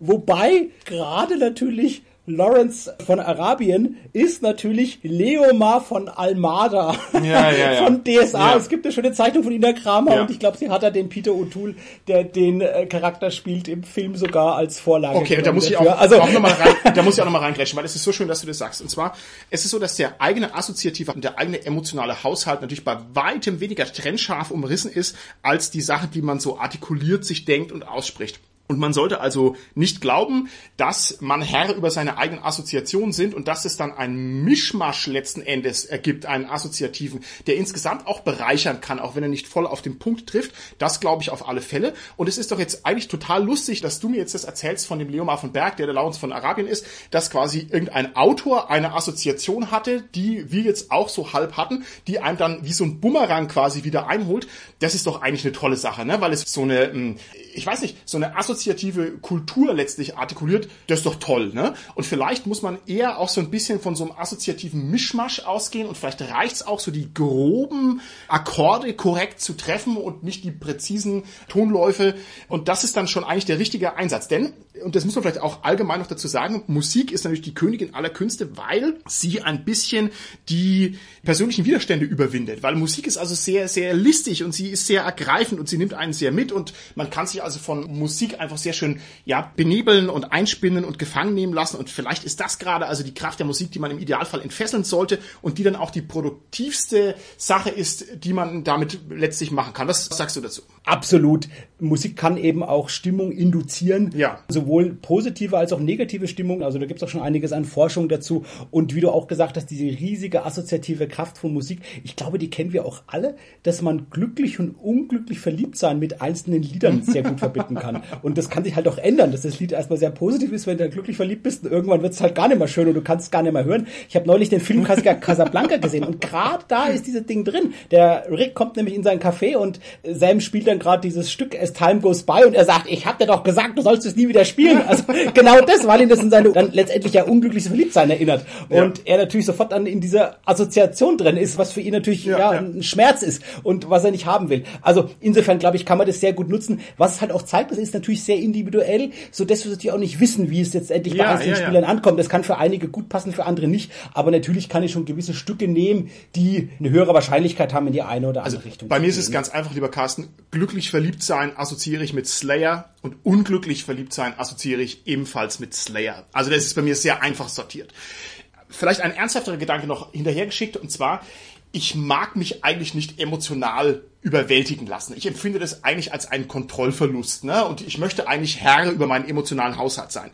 Wobei gerade natürlich Lawrence von Arabien ist natürlich Leomar von Almada ja, ja, ja. von DSA. Es gibt eine schöne Zeichnung von Ina Kramer und ich glaube, sie hat da den Peter O'Toole, der den äh, Charakter spielt, im Film sogar als Vorlage. Okay, und da muss ich auch, also, auch nochmal rein, da muss ich auch nochmal reingrätschen, weil es ist so schön, dass du das sagst. Und zwar, es ist so, dass der eigene assoziative und der eigene emotionale Haushalt natürlich bei weitem weniger trennscharf umrissen ist, als die Sache, die man so artikuliert, sich denkt und ausspricht. Und man sollte also nicht glauben, dass man Herr über seine eigenen Assoziationen sind und dass es dann ein Mischmasch letzten Endes ergibt, einen assoziativen, der insgesamt auch bereichern kann, auch wenn er nicht voll auf den Punkt trifft. Das glaube ich auf alle Fälle. Und es ist doch jetzt eigentlich total lustig, dass du mir jetzt das erzählst von dem Leomar von Berg, der der Lawrence von Arabien ist, dass quasi irgendein Autor eine Assoziation hatte, die wir jetzt auch so halb hatten, die einem dann wie so ein Bumerang quasi wieder einholt. Das ist doch eigentlich eine tolle Sache, ne? weil es so eine, hm, ich weiß nicht, so eine Assoziation assoziative Kultur letztlich artikuliert, das ist doch toll, ne? Und vielleicht muss man eher auch so ein bisschen von so einem assoziativen Mischmasch ausgehen und vielleicht reicht's auch so die groben Akkorde korrekt zu treffen und nicht die präzisen Tonläufe. Und das ist dann schon eigentlich der richtige Einsatz. Denn, und das muss man vielleicht auch allgemein noch dazu sagen, Musik ist natürlich die Königin aller Künste, weil sie ein bisschen die persönlichen Widerstände überwindet. Weil Musik ist also sehr, sehr listig und sie ist sehr ergreifend und sie nimmt einen sehr mit und man kann sich also von Musik einfach einfach sehr schön ja benebeln und einspinnen und gefangen nehmen lassen und vielleicht ist das gerade also die Kraft der Musik, die man im Idealfall entfesseln sollte und die dann auch die produktivste Sache ist, die man damit letztlich machen kann. Was sagst du dazu? Absolut. Musik kann eben auch Stimmung induzieren. Ja. Sowohl positive als auch negative Stimmung. Also da gibt es auch schon einiges an Forschung dazu. Und wie du auch gesagt hast, diese riesige assoziative Kraft von Musik, ich glaube, die kennen wir auch alle, dass man glücklich und unglücklich verliebt sein mit einzelnen Liedern sehr gut verbinden kann. Und das kann sich halt auch ändern, dass das Lied erstmal sehr positiv ist, wenn du glücklich verliebt bist und irgendwann wird es halt gar nicht mehr schön und du kannst es gar nicht mehr hören. Ich habe neulich den Film Casablanca gesehen und gerade da ist dieses Ding drin. Der Rick kommt nämlich in sein Café und Sam spielt dann gerade dieses Stück, as time goes by und er sagt, ich hab dir doch gesagt, du sollst es nie wieder spielen. Also genau das, weil ihn das in seine dann letztendlich ja unglückliches Verliebtsein erinnert. Und ja. er natürlich sofort dann in dieser Assoziation drin ist, was für ihn natürlich ja, ja, ein Schmerz ist und was er nicht haben will. Also insofern glaube ich, kann man das sehr gut nutzen. Was halt auch zeigt, das ist natürlich sehr individuell, so dass wir natürlich auch nicht wissen, wie es jetzt endlich bei einzelnen Spielern ankommt. Das kann für einige gut passen, für andere nicht. Aber natürlich kann ich schon gewisse Stücke nehmen, die eine höhere Wahrscheinlichkeit haben in die eine oder andere also, Richtung. Bei mir ist es ganz einfach, lieber Carsten. Glücklich verliebt sein assoziiere ich mit Slayer und unglücklich verliebt sein assoziiere ich ebenfalls mit Slayer. Also das ist bei mir sehr einfach sortiert. Vielleicht ein ernsthafterer Gedanke noch hinterhergeschickt und zwar, ich mag mich eigentlich nicht emotional überwältigen lassen. Ich empfinde das eigentlich als einen Kontrollverlust, ne? Und ich möchte eigentlich Herr über meinen emotionalen Haushalt sein.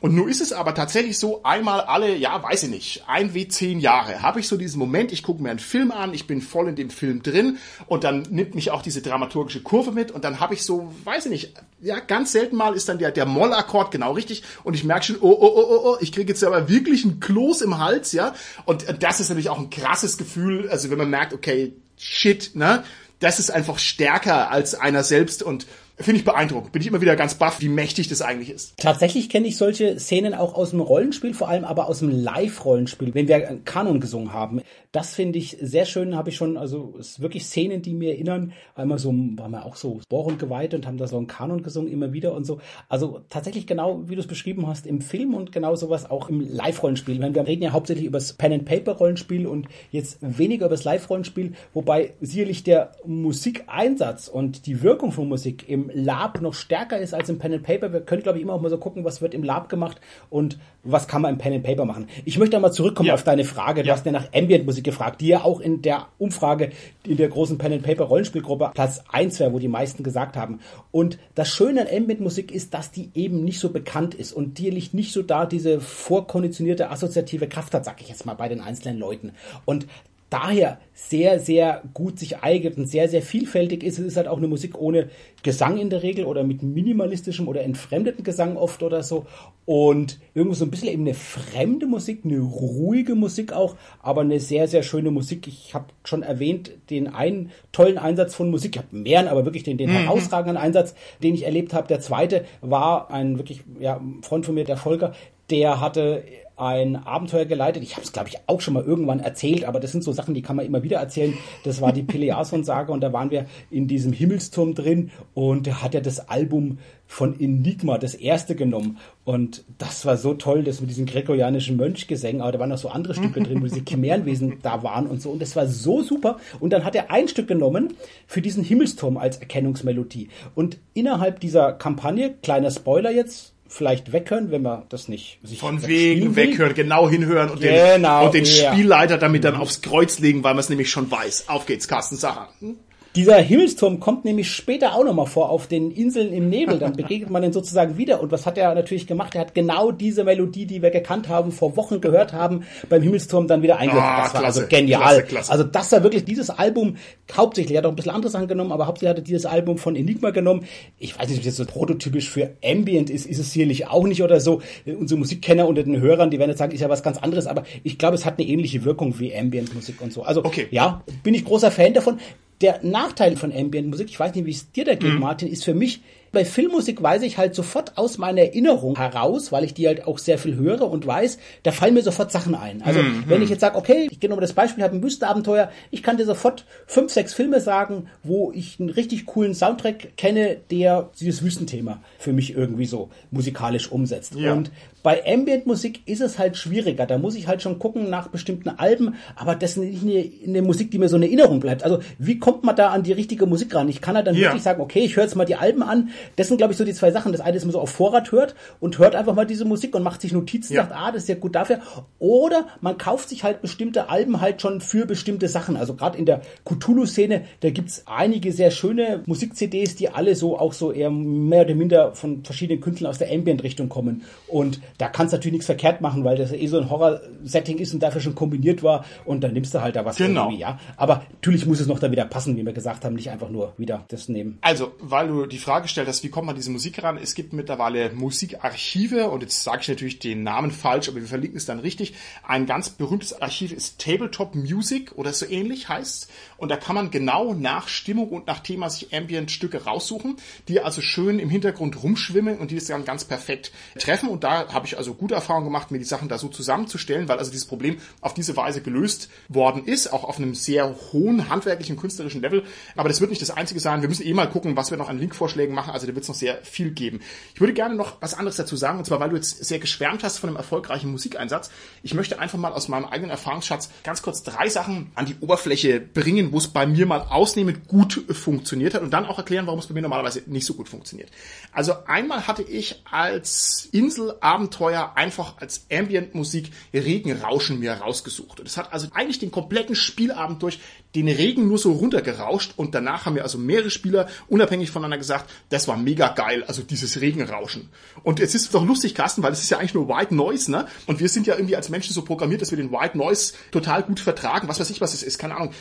Und nun ist es aber tatsächlich so, einmal alle, ja, weiß ich nicht, ein wie zehn Jahre habe ich so diesen Moment, ich gucke mir einen Film an, ich bin voll in dem Film drin und dann nimmt mich auch diese dramaturgische Kurve mit und dann habe ich so, weiß ich nicht, ja, ganz selten mal ist dann der, der Mollakkord genau richtig und ich merke schon, oh, oh, oh, oh, oh, ich kriege jetzt aber wirklich ein Kloß im Hals, ja. Und das ist natürlich auch ein krasses Gefühl, also wenn man merkt, okay, shit, ne, das ist einfach stärker als einer selbst und Finde ich beeindruckend. Bin ich immer wieder ganz baff, wie mächtig das eigentlich ist. Tatsächlich kenne ich solche Szenen auch aus dem Rollenspiel, vor allem aber aus dem Live-Rollenspiel, wenn wir Kanon gesungen haben. Das finde ich sehr schön, habe ich schon, also es wirklich Szenen, die mir erinnern. Einmal so, waren wir auch so Bohren geweiht und haben da so einen Kanon gesungen, immer wieder und so. Also tatsächlich genau, wie du es beschrieben hast, im Film und genau sowas auch im Live-Rollenspiel. Wir reden ja hauptsächlich über das Pen-and-Paper-Rollenspiel und jetzt weniger über das Live-Rollenspiel, wobei sicherlich der Musikeinsatz und die Wirkung von Musik im Lab noch stärker ist als im Pen and Paper. Wir können, glaube ich, immer auch mal so gucken, was wird im Lab gemacht und was kann man im Pen and Paper machen. Ich möchte einmal zurückkommen ja. auf deine Frage. Du ja. hast ja nach Ambient Musik gefragt, die ja auch in der Umfrage in der großen Pen and Paper Rollenspielgruppe Platz 1 wäre, wo die meisten gesagt haben. Und das Schöne an Ambient Musik ist, dass die eben nicht so bekannt ist und die liegt nicht so da diese vorkonditionierte assoziative Kraft hat, sag ich jetzt mal bei den einzelnen Leuten. Und daher sehr, sehr gut sich eignet und sehr, sehr vielfältig ist. Es ist halt auch eine Musik ohne Gesang in der Regel oder mit minimalistischem oder entfremdeten Gesang oft oder so. Und irgendwo so ein bisschen eben eine fremde Musik, eine ruhige Musik auch, aber eine sehr, sehr schöne Musik. Ich habe schon erwähnt, den einen tollen Einsatz von Musik. Ich habe mehreren, aber wirklich den, den mhm. herausragenden Einsatz, den ich erlebt habe. Der zweite war ein wirklich ja, Freund von mir, der Volker, der hatte ein Abenteuer geleitet. Ich habe es, glaube ich, auch schon mal irgendwann erzählt, aber das sind so Sachen, die kann man immer wieder erzählen. Das war die Peleason-Sage und da waren wir in diesem Himmelsturm drin und da hat er das Album von Enigma, das erste genommen. Und das war so toll, das mit diesen gregorianischen Mönchgesängen, aber da waren noch so andere Stücke drin, wo diese Chimärenwesen da waren und so. Und das war so super. Und dann hat er ein Stück genommen für diesen Himmelsturm als Erkennungsmelodie. Und innerhalb dieser Kampagne, kleiner Spoiler jetzt, vielleicht weghören, wenn man das nicht sich Von wegen weghören, genau hinhören und genau, den, und den ja. Spielleiter damit dann aufs Kreuz legen, weil man es nämlich schon weiß. Auf geht's, Carsten Sacher. Hm? Dieser Himmelsturm kommt nämlich später auch nochmal vor auf den Inseln im Nebel. Dann begegnet man den sozusagen wieder. Und was hat er natürlich gemacht? Er hat genau diese Melodie, die wir gekannt haben, vor Wochen gehört haben, beim Himmelsturm dann wieder eingesetzt. Ah, das war klasse, also genial. Klasse, klasse. Also das war wirklich dieses Album hauptsächlich. Er hat auch ein bisschen andere Sachen genommen, aber hauptsächlich hat er dieses Album von Enigma genommen. Ich weiß nicht, ob das so prototypisch für Ambient ist. Ist es sicherlich auch nicht oder so. Unsere Musikkenner unter den Hörern, die werden jetzt sagen, ist ja was ganz anderes. Aber ich glaube, es hat eine ähnliche Wirkung wie Ambient-Musik und so. Also okay. ja, bin ich großer Fan davon. Der Nachteil von Ambient Musik, ich weiß nicht, wie es dir da geht, mhm. Martin, ist für mich, bei Filmmusik weiß ich halt sofort aus meiner Erinnerung heraus, weil ich die halt auch sehr viel höre und weiß, da fallen mir sofort Sachen ein. Also mhm. wenn ich jetzt sage, okay, ich gehe nochmal das Beispiel, ich habe ein Wüstenabenteuer, ich kann dir sofort fünf, sechs Filme sagen, wo ich einen richtig coolen Soundtrack kenne, der dieses Wüstenthema für mich irgendwie so musikalisch umsetzt. Ja. Und bei Ambient-Musik ist es halt schwieriger. Da muss ich halt schon gucken nach bestimmten Alben, aber das ist nicht eine, eine, Musik, die mir so eine Erinnerung bleibt. Also wie kommt man da an die richtige Musik ran? Ich kann halt dann ja. wirklich sagen, okay, ich höre jetzt mal die Alben an. Das sind, glaube ich, so die zwei Sachen. Das eine ist, man so auf Vorrat hört und hört einfach mal diese Musik und macht sich Notizen, ja. sagt, ah, das ist ja gut dafür. Oder man kauft sich halt bestimmte Alben halt schon für bestimmte Sachen. Also gerade in der Cthulhu-Szene, da gibt's einige sehr schöne Musik-CDs, die alle so auch so eher mehr oder minder von verschiedenen Künstlern aus der Ambient-Richtung kommen. Und da kannst du natürlich nichts verkehrt machen, weil das eh so ein Horror-Setting ist und dafür schon kombiniert war und dann nimmst du halt da was genau. irgendwie, ja. Aber natürlich muss es noch da wieder passen, wie wir gesagt haben, nicht einfach nur wieder das nehmen. Also, weil du die Frage stellst, hast, wie kommt man diese Musik ran? Es gibt mittlerweile Musikarchive und jetzt sage ich natürlich den Namen falsch, aber wir verlinken es dann richtig. Ein ganz berühmtes Archiv ist Tabletop Music oder so ähnlich heißt und da kann man genau nach Stimmung und nach Thema sich Ambient-Stücke raussuchen, die also schön im Hintergrund rumschwimmen und die das dann ganz perfekt treffen und da habe ich also gute Erfahrungen gemacht, mir die Sachen da so zusammenzustellen, weil also dieses Problem auf diese Weise gelöst worden ist, auch auf einem sehr hohen handwerklichen, künstlerischen Level. Aber das wird nicht das Einzige sein. Wir müssen eh mal gucken, was wir noch an Linkvorschlägen machen. Also da wird es noch sehr viel geben. Ich würde gerne noch was anderes dazu sagen, und zwar, weil du jetzt sehr geschwärmt hast von einem erfolgreichen Musikeinsatz. Ich möchte einfach mal aus meinem eigenen Erfahrungsschatz ganz kurz drei Sachen an die Oberfläche bringen, wo es bei mir mal ausnehmend gut funktioniert hat und dann auch erklären, warum es bei mir normalerweise nicht so gut funktioniert. Also einmal hatte ich als Inselabenteuer einfach als Ambient-Musik Regenrauschen mir rausgesucht. Und es hat also eigentlich den kompletten Spielabend durch den Regen nur so runtergerauscht und danach haben mir also mehrere Spieler unabhängig voneinander gesagt, das war mega geil, also dieses Regenrauschen. Und jetzt ist es doch lustig, Carsten, weil es ist ja eigentlich nur White Noise, ne? Und wir sind ja irgendwie als Menschen so programmiert, dass wir den White Noise total gut vertragen. Was weiß ich, was es ist, keine Ahnung,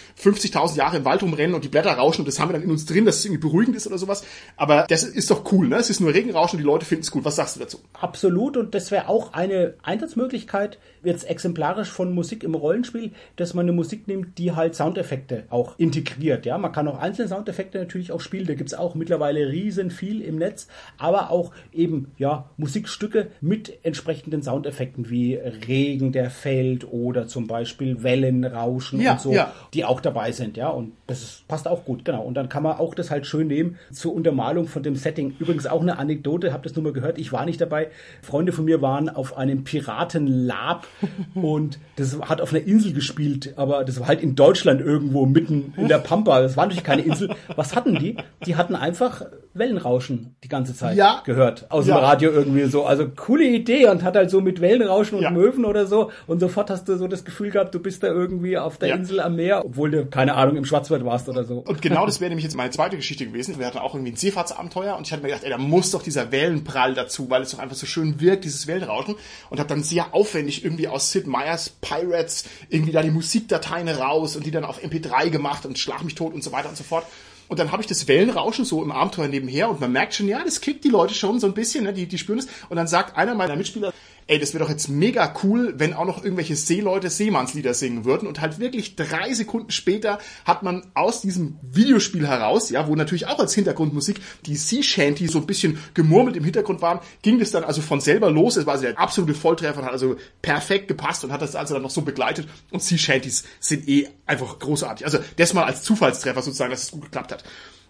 50.000 Jahre im Wald rumrennen und die Blätter rauschen und das haben wir dann in uns drin, dass es irgendwie beruhigend ist oder sowas. Aber das ist doch cool, ne? Es ist nur Regenrauschen, die Leute finden es gut. Was sagst du dazu? Absolut und das wäre auch eine Einsatzmöglichkeit, jetzt exemplarisch von Musik im Rollenspiel, dass man eine Musik nimmt, die halt Soundeffekte auch integriert. Ja, man kann auch einzelne Soundeffekte natürlich auch spielen. Da gibt es auch mittlerweile riesen viel im Netz, aber auch eben ja Musikstücke mit entsprechenden Soundeffekten wie Regen, der fällt oder zum Beispiel Wellenrauschen ja, und so, ja. die auch dabei sind. Ja, und das ist, passt auch gut, genau. Und dann kann man auch das halt schön nehmen zur Untermalung von dem Setting. Übrigens auch eine Anekdote, habt das nur mal gehört. Ich war nicht dabei. Freunde von mir waren auf einem Piratenlab und das hat auf einer Insel gespielt, aber das war halt in Deutschland irgendwo mitten in der Pampa. Das war natürlich keine Insel. Was hatten die? Die hatten einfach Wellenrauschen die ganze Zeit Ja. gehört aus Ja. dem Radio irgendwie so. Also coole Idee und hat halt so mit Wellenrauschen und Ja. Möwen oder so und sofort hast du so das Gefühl gehabt, du bist da irgendwie auf der. Insel am Meer, obwohl du keine Ahnung im Schwarzwald warst oder so. Und genau das wäre nämlich jetzt meine zweite Geschichte gewesen. Wir hatten auch irgendwie ein Seefahrtsabenteuer und ich hatte mir gedacht, ey, da muss doch dieser Wellenprall dazu, weil es doch einfach so schön wirkt, dieses Wellenrauschen. Und habe dann sehr aufwendig irgendwie aus Sid Meier's Pirates irgendwie da die Musikdateien raus und die dann auf MP3 gemacht und Schlag mich tot und so weiter und so fort. Und dann habe ich das Wellenrauschen so im Abenteuer nebenher und man merkt schon, ja, das kickt die Leute schon so ein bisschen, ne? die, die spüren es. Und dann sagt einer meiner Mitspieler, ey, das wäre doch jetzt mega cool, wenn auch noch irgendwelche Seeleute Seemannslieder singen würden. Und halt wirklich drei Sekunden später hat man aus diesem Videospiel heraus, ja, wo natürlich auch als Hintergrundmusik die Sea Shanty so ein bisschen gemurmelt im Hintergrund waren, ging das dann also von selber los. Es war also der absolute Volltreffer und hat also perfekt gepasst und hat das also dann noch so begleitet. Und Sea Shanties sind eh einfach großartig. Also das mal als Zufallstreffer sozusagen, dass es gut geklappt hat.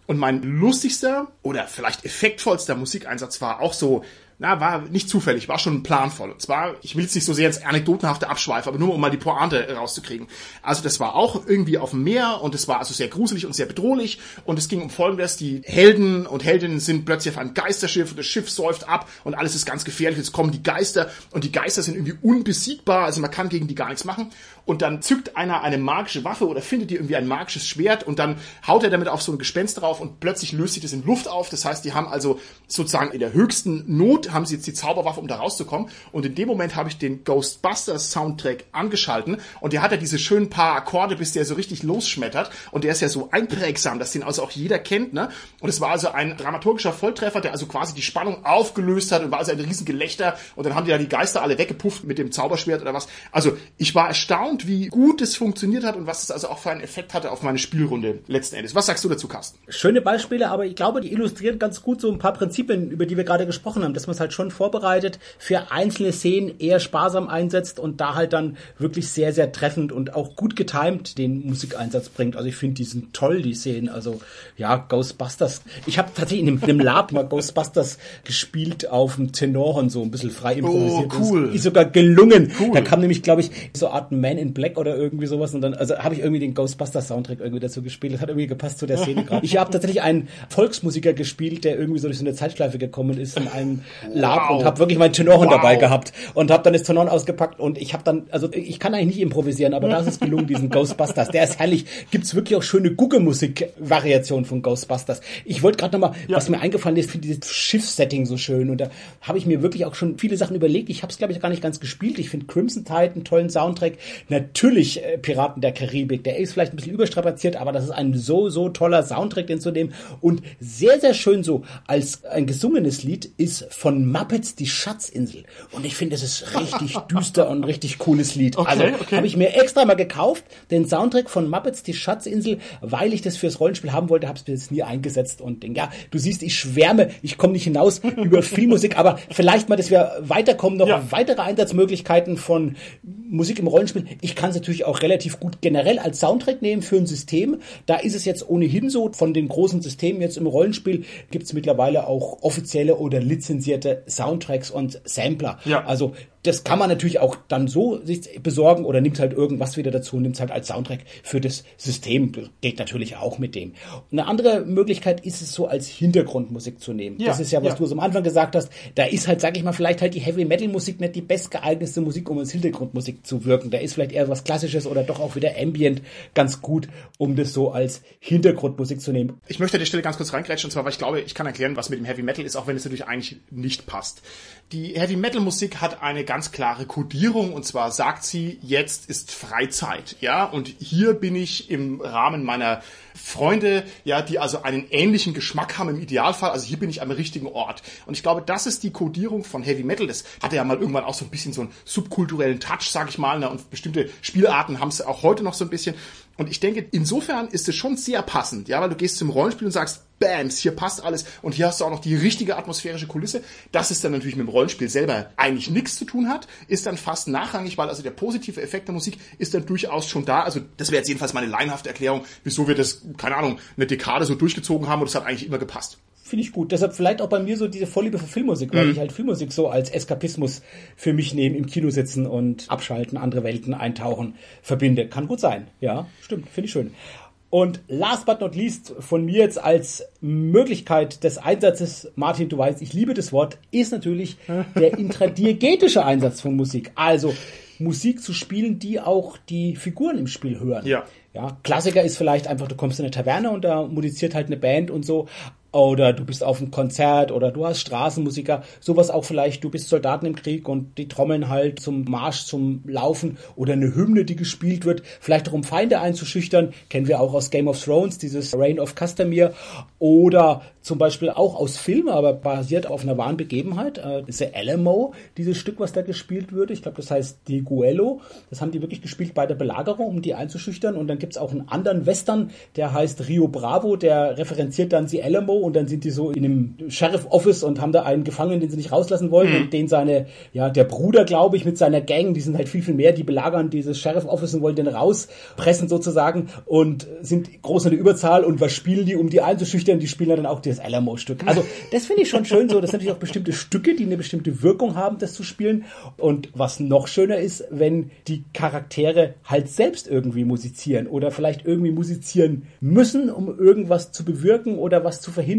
Und mein lustigster oder vielleicht effektvollster Musikeinsatz war auch so, na, war nicht zufällig, war schon planvoll. Und zwar, ich will jetzt nicht so sehr ins Anekdotenhafte abschweifen, aber nur um mal die Pointe rauszukriegen. Also das war auch irgendwie auf dem Meer und es war also sehr gruselig und sehr bedrohlich und es ging um Folgendes, die Helden und Heldinnen sind plötzlich auf einem Geisterschiff und das Schiff säuft ab und alles ist ganz gefährlich, jetzt kommen die Geister und die Geister sind irgendwie unbesiegbar, also man kann gegen die gar nichts machen und dann zückt einer eine magische Waffe oder findet die irgendwie ein magisches Schwert und dann haut er damit auf so ein Gespenst drauf und plötzlich löst sich das in Luft auf. Das heißt, die haben also sozusagen in der höchsten Not haben sie jetzt die Zauberwaffe, um da rauszukommen. Und in dem Moment habe ich den Ghostbusters Soundtrack angeschalten und der hat ja diese schönen paar Akkorde, bis der so richtig losschmettert. Und der ist ja so einprägsam, dass den also auch jeder kennt. Ne? Und es war also ein dramaturgischer Volltreffer, der also quasi die Spannung aufgelöst hat und war also ein riesen Gelächter. Und dann haben die ja die Geister alle weggepufft mit dem Zauberschwert oder was. Also ich war erstaunt, wie gut es funktioniert hat und was es also auch für einen Effekt hatte auf meine Spielrunde letzten Endes. Was sagst du dazu, Carsten? Schöne Beispiele, aber ich glaube, die illustrieren ganz gut so ein paar Prinzipien, über die wir gerade gesprochen haben, dass man es halt schon vorbereitet, für einzelne Szenen eher sparsam einsetzt und da halt dann wirklich sehr, sehr treffend und auch gut getimed den Musikeinsatz bringt. Also ich finde, die sind toll, die Szenen. Also ja, Ghostbusters. Ich habe tatsächlich in einem, in Lab mal Ghostbusters gespielt auf dem Tenorhorn, so ein bisschen frei improvisiert. Oh, cool. Ist sogar gelungen. Cool. Da kam nämlich, glaube ich, so eine Art Man in Black oder irgendwie sowas und dann, also habe ich irgendwie den Ghostbusters Soundtrack irgendwie dazu gespielt. Das hat irgendwie gepasst zu der Szene gerade. Ich habe tatsächlich einen Volksmusiker gespielt, der irgendwie so durch so eine Zeitschleife gekommen ist in einem Lab Wow. und habe wirklich meinen Tenorhorn Wow. dabei gehabt und habe dann das Tenorhorn ausgepackt und ich habe dann, also ich kann eigentlich nicht improvisieren, aber da ist es gelungen, diesen Ghostbusters. Der ist herrlich. Gibt's wirklich auch schöne Gucke-Musik-Variationen von Ghostbusters. Ich wollte gerade nochmal, was mir eingefallen ist, finde dieses Schiffssetting so schön und da habe ich mir wirklich auch schon viele Sachen überlegt. Ich habe es glaube ich gar nicht ganz gespielt. Ich finde Crimson Tide einen tollen Soundtrack. Natürlich äh, Piraten der Karibik. Der ist vielleicht ein bisschen überstrapaziert, aber das ist ein so, so toller Soundtrack, den zu nehmen. Und sehr, sehr schön so als ein gesungenes Lied ist von Muppets die Schatzinsel. Und ich finde, es ist richtig düster und richtig cooles Lied. Okay, also okay. habe ich mir extra mal gekauft, den Soundtrack von Muppets die Schatzinsel, weil ich das fürs Rollenspiel haben wollte, habe es mir jetzt nie eingesetzt und denk, ja, du siehst, ich schwärme, ich komme nicht hinaus über Filmmusik, aber vielleicht mal, dass wir weiterkommen, noch Ja. weitere Einsatzmöglichkeiten von Musik im Rollenspiel. Ich kann es natürlich auch relativ gut generell als Soundtrack nehmen für ein System. Da ist es jetzt ohnehin so, von den großen Systemen jetzt im Rollenspiel gibt es mittlerweile auch offizielle oder lizenzierte Soundtracks und Sampler. Ja. Also das kann man natürlich auch dann so sich besorgen oder nimmt halt irgendwas wieder dazu und nimmt es halt als Soundtrack für das System. Das geht natürlich auch mit dem. Eine andere Möglichkeit ist es so als Hintergrundmusik zu nehmen. Ja, das ist ja, was ja. du so am Anfang gesagt hast. Da ist halt, sag ich mal, vielleicht halt die Heavy Metal Musik nicht die bestgeeignetste Musik, um als Hintergrundmusik zu wirken. Da ist vielleicht eher was Klassisches oder doch auch wieder Ambient ganz gut, um das so als Hintergrundmusik zu nehmen. Ich möchte an der Stelle ganz kurz reingrätschen, und zwar, weil ich glaube, ich kann erklären, was mit dem Heavy Metal ist, auch wenn es natürlich eigentlich nicht passt. Die Heavy Metal Musik hat eine ganz klare Kodierung, und zwar sagt sie, jetzt ist Freizeit, ja, und hier bin ich im Rahmen meiner Freunde, ja, die also einen ähnlichen Geschmack haben im Idealfall, also hier bin ich am richtigen Ort. Und ich glaube, das ist die Kodierung von Heavy Metal. Das hatte ja mal irgendwann auch so ein bisschen so einen subkulturellen Touch, sag ich mal, ne? und bestimmte Spielarten haben es auch heute noch so ein bisschen. Und ich denke, insofern ist es schon sehr passend, ja, weil du gehst zum Rollenspiel und sagst, Bams, hier passt alles und hier hast du auch noch die richtige atmosphärische Kulisse. Das ist dann natürlich mit dem Rollenspiel selber eigentlich nichts zu tun hat, ist dann fast nachrangig, weil also der positive Effekt der Musik ist dann durchaus schon da. Also das wäre jetzt jedenfalls meine laienhafte Erklärung, wieso wir das, keine Ahnung, eine Dekade so durchgezogen haben und das hat eigentlich immer gepasst. Finde ich gut. Deshalb vielleicht auch bei mir so diese Vorliebe für Filmmusik, Mhm. weil ich halt Filmmusik so als Eskapismus für mich neben im Kino sitzen und abschalten, andere Welten eintauchen verbinde. Kann gut sein. Ja, stimmt. Finde ich schön. Und last but not least von mir jetzt als Möglichkeit des Einsatzes, Martin, du weißt, ich liebe das Wort, ist natürlich der intradiegetische Einsatz von Musik. Also Musik zu spielen, die auch die Figuren im Spiel hören. Ja. Ja, Klassiker ist vielleicht einfach, du kommst in eine Taverne und da musiziert halt eine Band und so. Oder du bist auf einem Konzert oder du hast Straßenmusiker. Sowas auch vielleicht, du bist Soldaten im Krieg und die trommeln halt zum Marsch, zum Laufen oder eine Hymne, die gespielt wird. Vielleicht auch um Feinde einzuschüchtern. Kennen wir auch aus Game of Thrones, dieses Reign of Castamere. Oder zum Beispiel auch aus Filmen, aber basiert auf einer wahren Begebenheit. Äh, der Alamo, dieses Stück, was da gespielt wird. Ich glaube, das heißt Die Guello. Das haben die wirklich gespielt bei der Belagerung, um die einzuschüchtern. Und dann gibt's auch einen anderen Western, der heißt Rio Bravo, der referenziert dann die Alamo und dann sind die so in einem Sheriff-Office und haben da einen Gefangenen, den sie nicht rauslassen wollen und den seine, ja, der Bruder, glaube ich, mit seiner Gang, die sind halt viel, viel mehr, die belagern dieses Sheriff-Office und wollen den rauspressen sozusagen und sind groß in der Überzahl und was spielen die, um die einzuschüchtern? Die spielen dann auch das Alamo-Stück. Also das finde ich schon schön so. Das sind natürlich auch bestimmte Stücke, die eine bestimmte Wirkung haben, das zu spielen. Und was noch schöner ist, wenn die Charaktere halt selbst irgendwie musizieren oder vielleicht irgendwie musizieren müssen, um irgendwas zu bewirken oder was zu verhindern.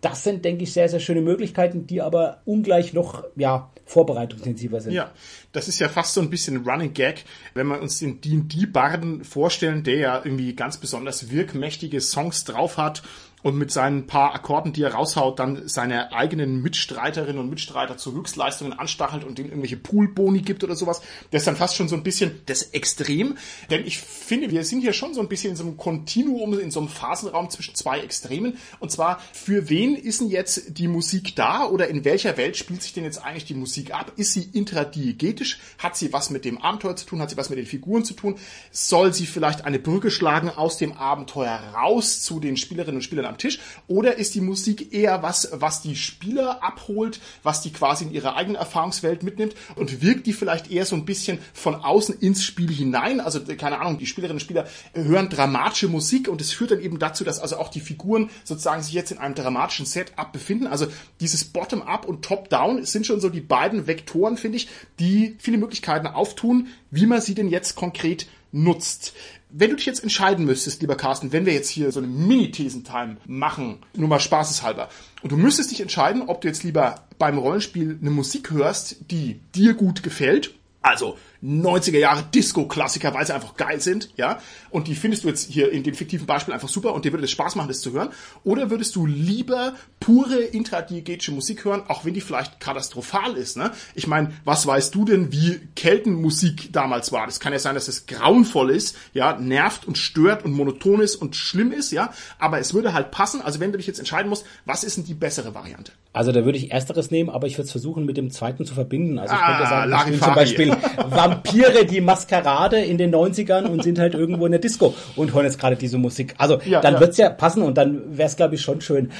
Das sind, denke ich, sehr, sehr schöne Möglichkeiten, die aber ungleich noch, ja, vorbereitungsintensiver sind. Ja, das ist ja fast so ein bisschen Running Gag, wenn wir uns den D&D-Barden vorstellen, der ja irgendwie ganz besonders wirkmächtige Songs drauf hat und mit seinen paar Akkorden, die er raushaut, dann seine eigenen Mitstreiterinnen und Mitstreiter zu Höchstleistungen anstachelt und denen irgendwelche Poolboni gibt oder sowas. Das ist dann fast schon so ein bisschen das Extrem. Denn ich finde, wir sind hier schon so ein bisschen in so einem Kontinuum, in so einem Phasenraum zwischen zwei Extremen. Und zwar, für wen ist denn jetzt die Musik da oder in welcher Welt spielt sich denn jetzt eigentlich die Musik ab? Ist sie intradiegetisch? Hat sie was mit dem Abenteuer zu tun? Hat sie was mit den Figuren zu tun? Soll sie vielleicht eine Brücke schlagen aus dem Abenteuer raus zu den Spielerinnen und Spielern am Tisch? Oder ist die Musik eher was, was die Spieler abholt, was die quasi in ihre eigene Erfahrungswelt mitnimmt und wirkt die vielleicht eher so ein bisschen von außen ins Spiel hinein? Also, keine Ahnung, die Spielerinnen und Spieler hören dramatische Musik und es führt dann eben dazu, dass also auch die Figuren sozusagen sich jetzt in einem dramatischen Setup befinden. Also dieses Bottom-up und Top-down sind schon so die beiden Vektoren, finde ich, die viele Möglichkeiten auftun, wie man sie denn jetzt konkret nutzt. Wenn du dich jetzt entscheiden müsstest, lieber Carsten, wenn wir jetzt hier so eine Mini-Thesentime machen, nur mal spaßeshalber, und du müsstest dich entscheiden, ob du jetzt lieber beim Rollenspiel eine Musik hörst, die dir gut gefällt, also 90er Jahre Disco-Klassiker, weil sie einfach geil sind, ja, und die findest du jetzt hier in dem fiktiven Beispiel einfach super und dir würde es Spaß machen, das zu hören, oder würdest du lieber pure intradiegetische Musik hören, auch wenn die vielleicht katastrophal ist. Ne? Ich meine, was weißt du denn, wie Keltenmusik damals war? Das kann ja sein, dass es grauenvoll ist, ja, nervt und stört und monoton ist und schlimm ist, ja, aber es würde halt passen. Also wenn du dich jetzt entscheiden musst, was ist denn die bessere Variante? Also da würde ich ersteres nehmen, aber ich würde es versuchen mit dem zweiten zu verbinden. Also ich ah, könnte sagen, ich zum Beispiel Vampire, die Maskerade in den 90ern und sind halt irgendwo in der Disco und hören jetzt gerade diese Musik. Also ja, dann ja. wird's ja passen und dann wäre es, glaube ich, schon schön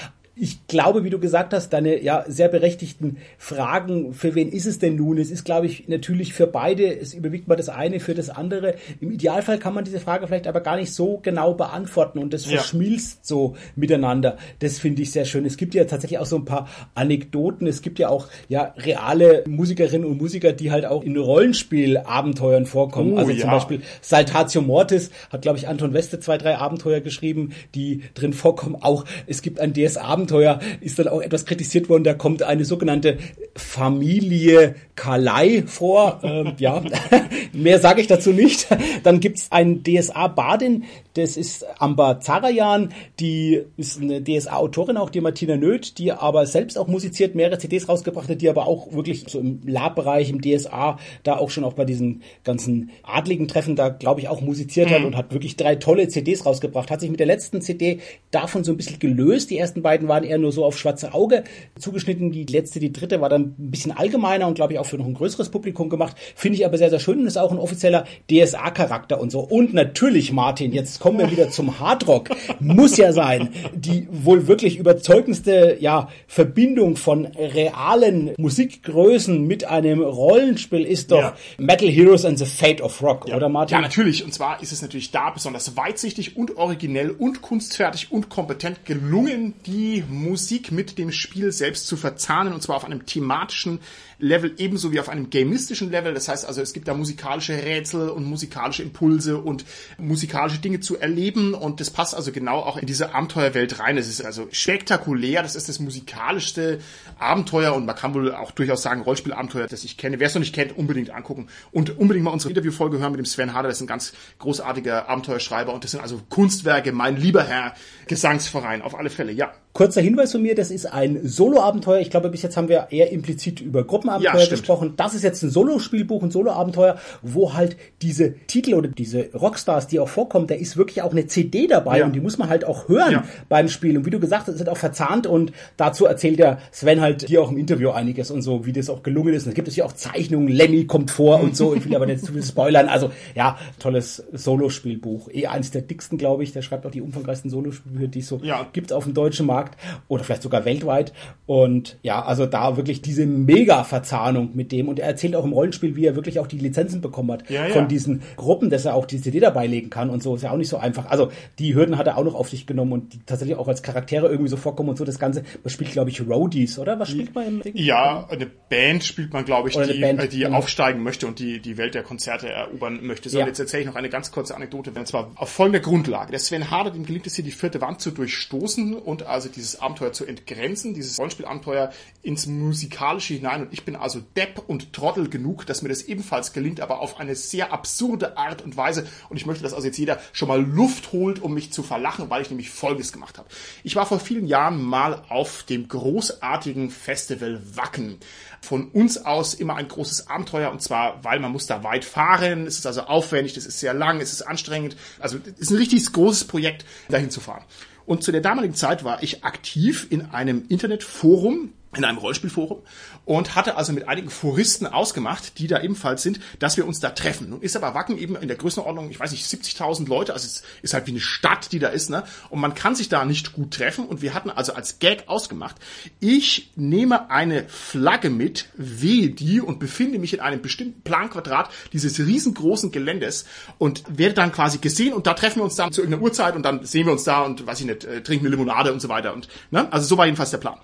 ich glaube, wie du gesagt hast, deine ja sehr berechtigten Fragen, für wen ist es denn nun? Es ist, glaube ich, natürlich für beide, es überwiegt mal das eine für das andere. Im Idealfall kann man diese Frage vielleicht aber gar nicht so genau beantworten und das ja. verschmilzt so miteinander. Das finde ich sehr schön. Es gibt ja tatsächlich auch so ein paar Anekdoten. Es gibt ja auch ja reale Musikerinnen und Musiker, die halt auch in Rollenspielabenteuern vorkommen. Oh, also ja. zum Beispiel Saltatio Mortis hat, glaube ich, Anton Weste zwei, drei Abenteuer geschrieben, die drin vorkommen. Auch es gibt ein DS-Abenteuer Abenteuer ist dann auch etwas kritisiert worden. Da kommt eine sogenannte Familie Kalei vor. Ähm, ja, mehr sage ich dazu nicht. Dann gibt's ein DSA-Badin, das ist Amber Zarajan, die ist eine DSA-Autorin auch, die Martina Nöth, die aber selbst auch musiziert, mehrere CDs rausgebracht hat, die aber auch wirklich so im Lab-Bereich, im DSA, da auch schon auch bei diesen ganzen adligen Treffen da, glaube ich, auch musiziert mhm. hat und hat wirklich drei tolle CDs rausgebracht. Hat sich mit der letzten CD davon so ein bisschen gelöst. Die ersten beiden waren eher nur so auf schwarze Auge zugeschnitten. Die letzte, die dritte war dann ein bisschen allgemeiner und glaube ich auch für noch ein größeres Publikum gemacht. Finde ich aber sehr, sehr schön und ist auch ein offizieller DSA-Charakter und so. Und natürlich, Martin, jetzt kommen wir wieder zum Hardrock. Muss ja sein. Die wohl wirklich überzeugendste ja, Verbindung von realen Musikgrößen mit einem Rollenspiel ist doch ja. Metal Heroes and the Fate of Rock, ja. oder Martin? Ja, natürlich. Und zwar ist es natürlich da besonders weitsichtig und originell und kunstfertig und kompetent gelungen, die Musik mit dem Spiel selbst zu verzahnen und zwar auf einem thematischen Level ebenso wie auf einem gamistischen Level. Das heißt also, es gibt da musikalische Rätsel und musikalische Impulse und musikalische Dinge zu erleben und das passt also genau auch in diese Abenteuerwelt rein. Es ist also spektakulär, das ist das musikalischste Abenteuer und man kann wohl auch durchaus sagen Rollspielabenteuer, das ich kenne. Wer es noch nicht kennt, unbedingt angucken und unbedingt mal unsere Interviewfolge hören mit dem Sven Harder, das ist ein ganz großartiger Abenteuerschreiber und das sind also Kunstwerke, mein lieber Herr Gesangsverein, auf alle Fälle, ja. Kurzer Hinweis von mir, das ist ein Solo-Abenteuer. Ich glaube, bis jetzt haben wir eher implizit über Gruppenabenteuer ja, gesprochen. Das ist jetzt ein Solo-Spielbuch, ein Solo-Abenteuer, wo halt diese Titel oder diese Rockstars, die auch vorkommen, da ist wirklich auch eine CD dabei ja. und die muss man halt auch hören ja. beim Spiel. Und wie du gesagt hast, es ist auch verzahnt und dazu erzählt der Sven halt hier auch im Interview einiges und so, wie das auch gelungen ist. Und da gibt es ja auch Zeichnungen, Lemmy kommt vor und so. Ich will aber nicht zu viel spoilern. Also ja, tolles Solo-Spielbuch. Eh eins der dicksten, glaube ich. Der schreibt auch die umfangreichsten Solo-Spielbücher, die es so ja. gibt auf dem deutschen Markt. Oder vielleicht sogar weltweit. Und ja, also da wirklich diese Mega-Verzahnung mit dem. Und er erzählt auch im Rollenspiel, wie er wirklich auch die Lizenzen bekommen hat ja, ja. von diesen Gruppen, dass er auch die CD dabei legen kann und so. Ist ja auch nicht so einfach. Also die Hürden hat er auch noch auf sich genommen und die tatsächlich auch als Charaktere irgendwie so vorkommen und so. Das Ganze, man spielt, glaube ich, Roadies, oder? Was spielt man im Ding? Ja, eine Band spielt man, glaube ich, oder die, Band, die genau. aufsteigen möchte und die, die Welt der Konzerte erobern möchte. So, ja. jetzt erzähle ich noch eine ganz kurze Anekdote, und zwar auf folgender Grundlage. Der Sven Harder, dem gelingt es hier, die vierte Wand zu durchstoßen und also dieses Abenteuer zu entgrenzen, dieses Rollenspielabenteuer ins Musikalische hinein. Und ich bin also Depp und Trottel genug, dass mir das ebenfalls gelingt, aber auf eine sehr absurde Art und Weise. Und ich möchte, dass also jetzt jeder schon mal Luft holt, um mich zu verlachen, weil ich nämlich Folgendes gemacht habe. Ich war vor vielen Jahren mal auf dem großartigen Festival Wacken. Von uns aus immer ein großes Abenteuer und zwar, weil man muss da weit fahren. Es ist also aufwendig, es ist sehr lang, es ist anstrengend. Also es ist ein richtig großes Projekt, dahin zu fahren. Und zu der damaligen Zeit war ich aktiv in einem Internetforum, in einem Rollspielforum und hatte also mit einigen Foristen ausgemacht, die da ebenfalls sind, dass wir uns da treffen. Nun ist aber Wacken eben in der Größenordnung, ich weiß nicht, 70.000 Leute, also es ist halt wie eine Stadt, die da ist, ne? Und man kann sich da nicht gut treffen und wir hatten also als Gag ausgemacht, ich nehme eine Flagge mit, wehe die und befinde mich in einem bestimmten Planquadrat dieses riesengroßen Geländes und werde dann quasi gesehen und da treffen wir uns dann zu irgendeiner Uhrzeit und dann sehen wir uns da und weiß ich nicht, äh, trinken eine Limonade und so weiter und, ne? Also so war jedenfalls der Plan.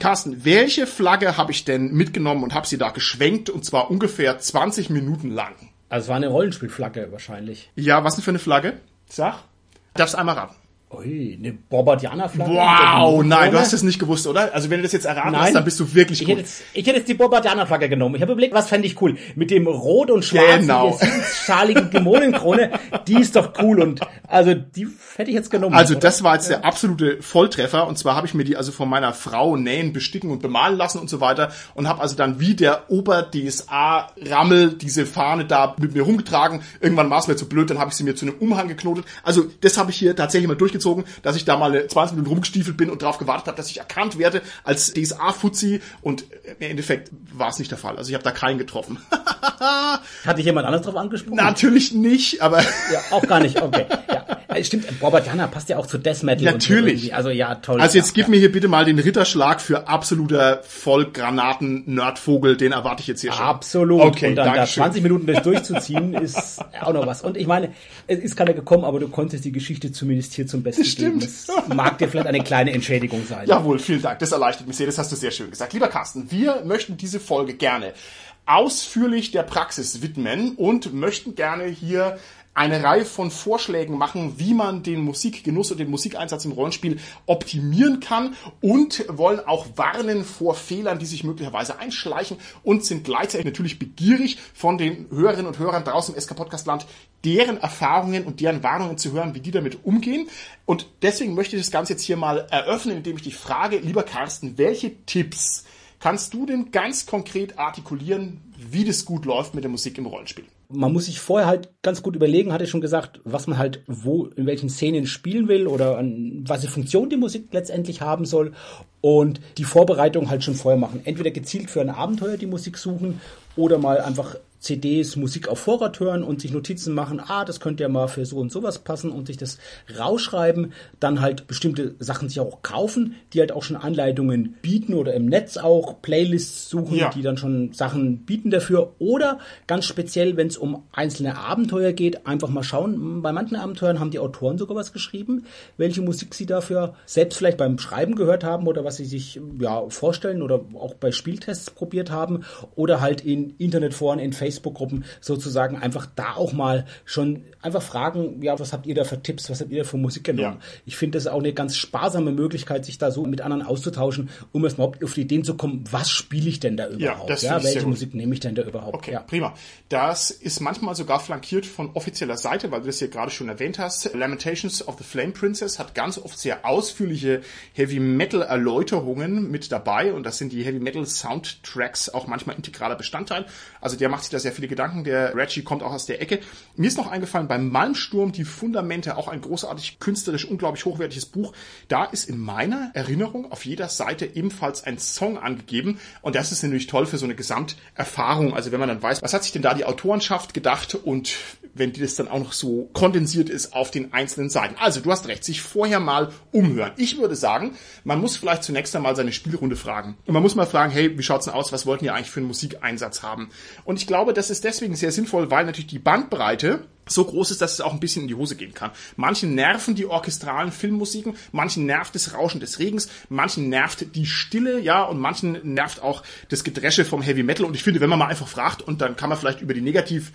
Carsten, welche Flagge habe ich denn mitgenommen und habe sie da geschwenkt und zwar ungefähr 20 Minuten lang? Also es war eine Rollenspielflagge wahrscheinlich. Ja, was denn für eine Flagge? Sag. Darfst einmal raten. Ui, eine Bombardianer-Flagge. Wow, nein, du hast es nicht gewusst, oder? Also wenn du das jetzt erraten nein, hast, dann bist du wirklich ich gut. Hätte jetzt, ich hätte jetzt die Bombardianer-Flagge genommen. Ich habe überlegt, was fände ich cool? Mit dem Rot und Schwarz, genau. schaligen Dämonenkrone, die ist doch cool und also die hätte ich jetzt genommen. Also oder? das war jetzt der absolute Volltreffer und zwar habe ich mir die also von meiner Frau nähen, besticken und bemalen lassen und so weiter und habe also dann wie der Ober-DSA-Rammel diese Fahne da mit mir rumgetragen. Irgendwann war es mir zu blöd, dann habe ich sie mir zu einem Umhang geknotet. Also das habe ich hier tatsächlich mal durchgezogen, dass ich da mal 20 Minuten rumgestiefelt bin und darauf gewartet habe, dass ich erkannt werde als DSA-Fuzzi und im Endeffekt war es nicht der Fall. Also ich habe da keinen getroffen. Hat dich jemand anders drauf angesprochen? Natürlich nicht, aber... ja, auch gar nicht, okay. Ja. Stimmt, Robert Jana passt ja auch zu Death Metal. Natürlich. So also ja, toll. Also jetzt ja, gib ja. mir hier bitte mal den Ritterschlag für absoluter Vollgranaten-Nerdvogel, den erwarte ich jetzt hier schon. Absolut. Okay, Und dann da 20 Minuten durch durchzuziehen, ist auch noch was. Und ich meine, es ist keiner gekommen, aber du konntest die Geschichte zumindest hier zum Besten das stimmt. geben. Das mag dir vielleicht eine kleine Entschädigung sein. Jawohl, vielen Dank. Das erleichtert mich sehr. Das hast du sehr schön gesagt. Lieber Carsten, wir möchten diese Folge gerne ausführlich der Praxis widmen und möchten gerne hier eine Reihe von Vorschlägen machen, wie man den Musikgenuss und den Musikeinsatz im Rollenspiel optimieren kann und wollen auch warnen vor Fehlern, die sich möglicherweise einschleichen und sind gleichzeitig natürlich begierig von den Hörerinnen und Hörern draußen im SK Podcast Land, deren Erfahrungen und deren Warnungen zu hören, wie die damit umgehen. Und deswegen möchte ich das Ganze jetzt hier mal eröffnen, indem ich dich frage, lieber Carsten, welche Tipps kannst du denn ganz konkret artikulieren, wie das gut läuft mit der Musik im Rollenspiel? man muss sich vorher halt ganz gut überlegen, hatte ich schon gesagt, was man halt wo, in welchen Szenen spielen will oder an was für Funktion die Musik letztendlich haben soll und die Vorbereitung halt schon vorher machen. Entweder gezielt für ein Abenteuer die Musik suchen oder mal einfach CDs, Musik auf Vorrat hören und sich Notizen machen, ah, das könnte ja mal für so und sowas passen und sich das rausschreiben, dann halt bestimmte Sachen sich auch kaufen, die halt auch schon Anleitungen bieten oder im Netz auch Playlists suchen, ja. die dann schon Sachen bieten dafür oder ganz speziell, wenn es um einzelne Abenteuer geht, einfach mal schauen, bei manchen Abenteuern haben die Autoren sogar was geschrieben, welche Musik sie dafür selbst vielleicht beim Schreiben gehört haben oder was sie sich ja vorstellen oder auch bei Spieltests probiert haben oder halt in Internetforen, in Facebook Facebook-Gruppen sozusagen einfach da auch mal schon einfach fragen, ja, was habt ihr da für Tipps, was habt ihr da für Musik genommen? Ja. Ich finde das auch eine ganz sparsame Möglichkeit, sich da so mit anderen auszutauschen, um erst mal auf die Ideen zu kommen, was spiele ich denn da überhaupt? Ja, ja welche Musik nehme ich denn da überhaupt? Okay, ja. prima. Das ist manchmal sogar flankiert von offizieller Seite, weil du das hier gerade schon erwähnt hast. Lamentations of the Flame Princess hat ganz oft sehr ausführliche Heavy Metal Erläuterungen mit dabei und das sind die Heavy Metal Soundtracks auch manchmal integraler Bestandteil. Also der macht sich da sehr viele Gedanken. Der Reggie kommt auch aus der Ecke. Mir ist noch eingefallen, beim Malmsturm die Fundamente, auch ein großartig künstlerisch, unglaublich hochwertiges Buch. Da ist in meiner Erinnerung auf jeder Seite ebenfalls ein Song angegeben. Und das ist natürlich toll für so eine Gesamterfahrung. Also wenn man dann weiß, was hat sich denn da die Autorenschaft gedacht und wenn das dann auch noch so kondensiert ist auf den einzelnen Seiten. Also du hast recht, sich vorher mal umhören. Ich würde sagen, man muss vielleicht zunächst einmal seine Spielrunde fragen. Und man muss mal fragen, hey, wie schaut's denn aus? Was wollten ihr eigentlich für einen Musikeinsatz haben? Und ich glaube, das ist deswegen sehr sinnvoll, weil natürlich die Bandbreite so groß ist, dass es auch ein bisschen in die Hose gehen kann. Manchen nerven die orchestralen Filmmusiken, manchen nervt das Rauschen des Regens, manchen nervt die Stille, ja, und manchen nervt auch das Gedresche vom Heavy Metal. Und ich finde, wenn man mal einfach fragt und dann kann man vielleicht über die Negativ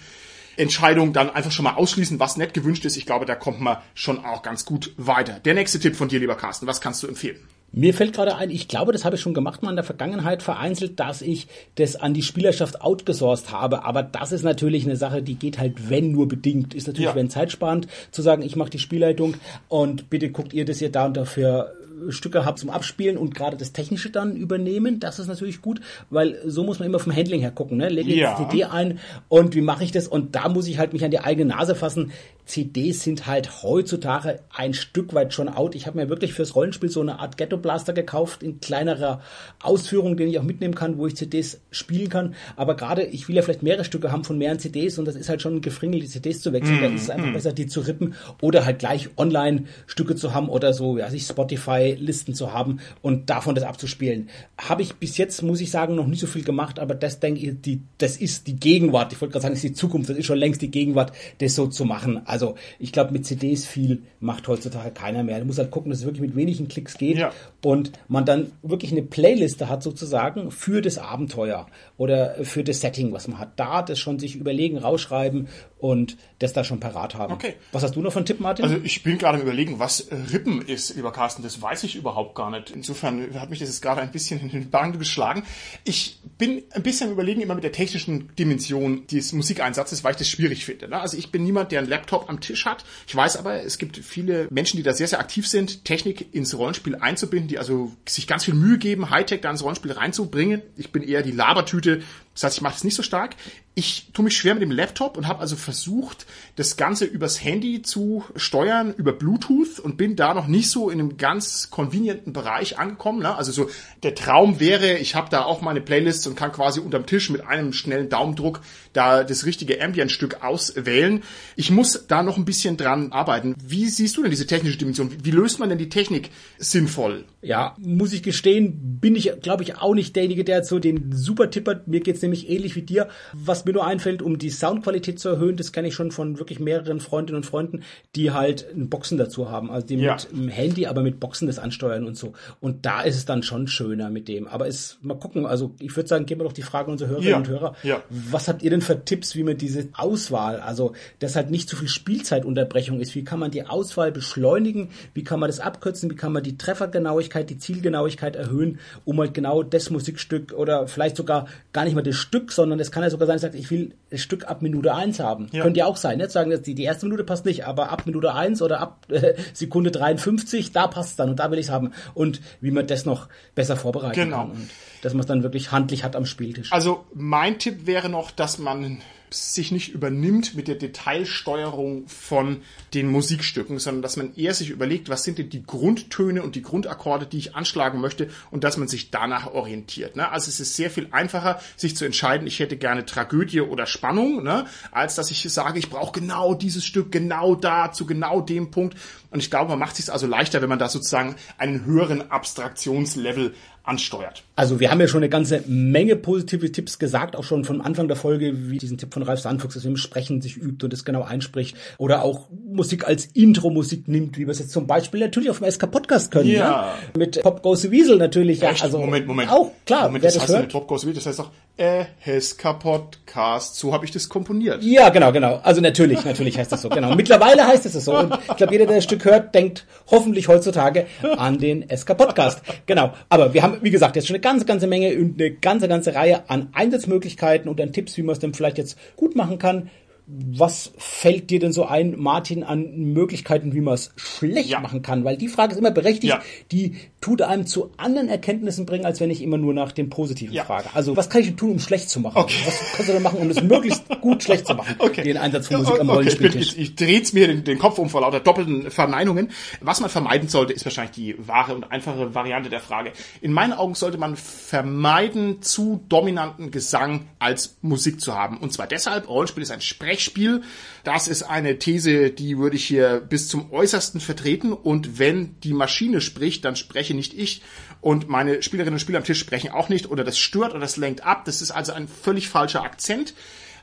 Entscheidung dann einfach schon mal ausschließen, was nicht gewünscht ist. Ich glaube, da kommt man schon auch ganz gut weiter. Der nächste Tipp von dir, lieber Carsten, was kannst du empfehlen? Mir fällt gerade ein, ich glaube, das habe ich schon gemacht mal in der Vergangenheit vereinzelt, dass ich das an die Spielerschaft outgesourced habe. Aber das ist natürlich eine Sache, die geht halt, wenn nur bedingt. Ist natürlich, ja. wenn zeitsparend, zu sagen, ich mache die Spielleitung und bitte guckt ihr, dass ihr da und dafür Stücke habt zum Abspielen und gerade das Technische dann übernehmen. Das ist natürlich gut, weil so muss man immer vom Handling her gucken. Ne? Lege ich ja. die CD ein und wie mache ich das? Und da muss ich halt mich an die eigene Nase fassen. CDs sind halt heutzutage ein Stück weit schon out. Ich habe mir wirklich fürs Rollenspiel so eine Art Ghetto Blaster gekauft in kleinerer Ausführung, den ich auch mitnehmen kann, wo ich CDs spielen kann. Aber gerade, ich will ja vielleicht mehrere Stücke haben von mehreren CDs und das ist halt schon ein Gefringel, die CDs zu wechseln. Mm, da ist es einfach mm. besser, die zu rippen oder halt gleich online Stücke zu haben oder so, ja, sich Spotify Listen zu haben und davon das abzuspielen. Habe ich bis jetzt, muss ich sagen, noch nicht so viel gemacht, aber das denke ich, die, das ist die Gegenwart. Ich wollte gerade sagen, das ist die Zukunft, das ist schon längst die Gegenwart, das so zu machen. Also ich glaube, mit CDs viel macht heutzutage keiner mehr. Du musst halt gucken, dass es wirklich mit wenigen Klicks geht ja. und man dann wirklich eine Playliste hat sozusagen für das Abenteuer oder für das Setting, was man hat. Da das schon sich überlegen, rausschreiben und das da schon parat haben. Okay. Was hast du noch für einen Tipp, Martin? Also ich bin gerade im Überlegen, was Rippen ist, lieber Carsten. Das weiß ich überhaupt gar nicht. Insofern hat mich das jetzt gerade ein bisschen in den Bahn geschlagen. Ich bin ein bisschen im Überlegen immer mit der technischen Dimension des Musikeinsatzes, weil ich das schwierig finde. Ne? Also ich bin niemand, der einen Laptop am Tisch hat. Ich weiß aber, es gibt viele Menschen, die da sehr, sehr aktiv sind, Technik ins Rollenspiel einzubinden, die also sich ganz viel Mühe geben, Hightech da ins Rollenspiel reinzubringen. Ich bin eher die Labertüte, das heißt, ich mache das nicht so stark. Ich tue mich schwer mit dem Laptop und habe also versucht, das Ganze übers Handy zu steuern, über Bluetooth und bin da noch nicht so in einem ganz convenienten Bereich angekommen. Ne? Also so der Traum wäre, ich habe da auch meine Playlists und kann quasi unterm Tisch mit einem schnellen Daumendruck da das richtige Ambient-Stück auswählen. Ich muss da noch ein bisschen dran arbeiten. Wie siehst du denn diese technische Dimension? Wie löst man denn die Technik sinnvoll? Ja, muss ich gestehen, bin ich, glaube ich, auch nicht derjenige, der so den super tippert. Mir geht's nämlich ähnlich wie dir. Was mir nur einfällt, um die Soundqualität zu erhöhen, das kenne ich schon von wirklich mehreren Freundinnen und Freunden, die halt einen Boxen dazu haben. Also die Ja. mit dem Handy, aber mit Boxen das ansteuern und so. Und da ist es dann schon schöner mit dem. Aber es, mal gucken, also ich würde sagen, geben wir doch die Frage an unsere Hörerinnen Ja. und Hörer. Ja. Was habt ihr denn für Tipps, wie man diese Auswahl, also dass halt nicht zu viel Spielzeitunterbrechung ist, wie kann man die Auswahl beschleunigen, wie kann man das abkürzen, wie kann man die Treffergenauigkeit, die Zielgenauigkeit erhöhen, um halt genau das Musikstück oder vielleicht sogar gar nicht mal das Stück, sondern es kann ja sogar sein, dass sagt, ich will das Stück ab Minute eins haben. Ja. Könnte ja auch sein, nicht sagen, dass die, die erste Minute passt nicht, aber ab Minute eins oder ab äh, Sekunde 53, da passt es dann und da will ich es haben. Und wie man das noch besser vorbereiten Genau. kann. Und dass man es dann wirklich handlich hat am Spieltisch. Also mein Tipp wäre noch, dass man sich nicht übernimmt mit der Detailsteuerung von den Musikstücken, sondern dass man eher sich überlegt, was sind denn die Grundtöne und die Grundakkorde, die ich anschlagen möchte und dass man sich danach orientiert. Ne? Also es ist sehr viel einfacher, sich zu entscheiden, ich hätte gerne Tragödie oder Spannung, ne? als dass ich sage, ich brauche genau dieses Stück, genau da, zu genau dem Punkt. Und ich glaube, man macht es sich also leichter, wenn man da sozusagen einen höheren Abstraktionslevel ansteuert. Also wir haben ja schon eine ganze Menge positive Tipps gesagt, auch schon von Anfang der Folge, wie diesen Tipp von Ralf Sandfuchs, dass man im Sprechen sich übt und das genau einspricht. Oder auch Musik als Intro-Musik nimmt, wie wir es jetzt zum Beispiel natürlich auf dem SK Podcast können. Ja. Ja. Mit Pop Goes the Weasel natürlich. Ja, also Moment, Moment. Auch, klar, Moment, das das heißt hört. Top Goes Wild, das heißt doch, äh, Heska Podcast, so habe ich das komponiert. Ja, genau, genau. Also natürlich, natürlich heißt das so. Genau. Mittlerweile heißt es so. Und ich glaube, jeder, der das Stück hört, denkt hoffentlich heutzutage an den SK Podcast. Genau. Aber wir haben, wie gesagt, jetzt schon eine ganze, ganze Menge und eine ganze, ganze Reihe an Einsatzmöglichkeiten und an Tipps, wie man es dann vielleicht jetzt gut machen kann. Was fällt dir denn so ein, Martin, an Möglichkeiten, wie man es schlecht Ja. machen kann? Weil die Frage ist immer berechtigt. Ja. Die tut einem zu anderen Erkenntnissen bringen, als wenn ich immer nur nach dem Positiven Ja. frage. Also, was kann ich denn tun, um schlecht zu machen? Okay. Was kannst du denn machen, um es möglichst gut schlecht zu machen? Okay. Den Einsatz von Musik am okay, ich, bin, Rollenspieltisch. ich, ich dreht's mir den, den Kopf um vor lauter doppelten Verneinungen. Was man vermeiden sollte, ist wahrscheinlich die wahre und einfache Variante der Frage. In meinen Augen sollte man vermeiden, zu dominanten Gesang als Musik zu haben. Und zwar deshalb, Rollenspiel ist ein Sprechspiel. Das ist eine These, die würde ich hier bis zum Äußersten vertreten. Und wenn die Maschine spricht, dann spreche nicht ich. Und meine Spielerinnen und Spieler am Tisch sprechen auch nicht. Oder das stört oder das lenkt ab. Das ist also ein völlig falscher Akzent.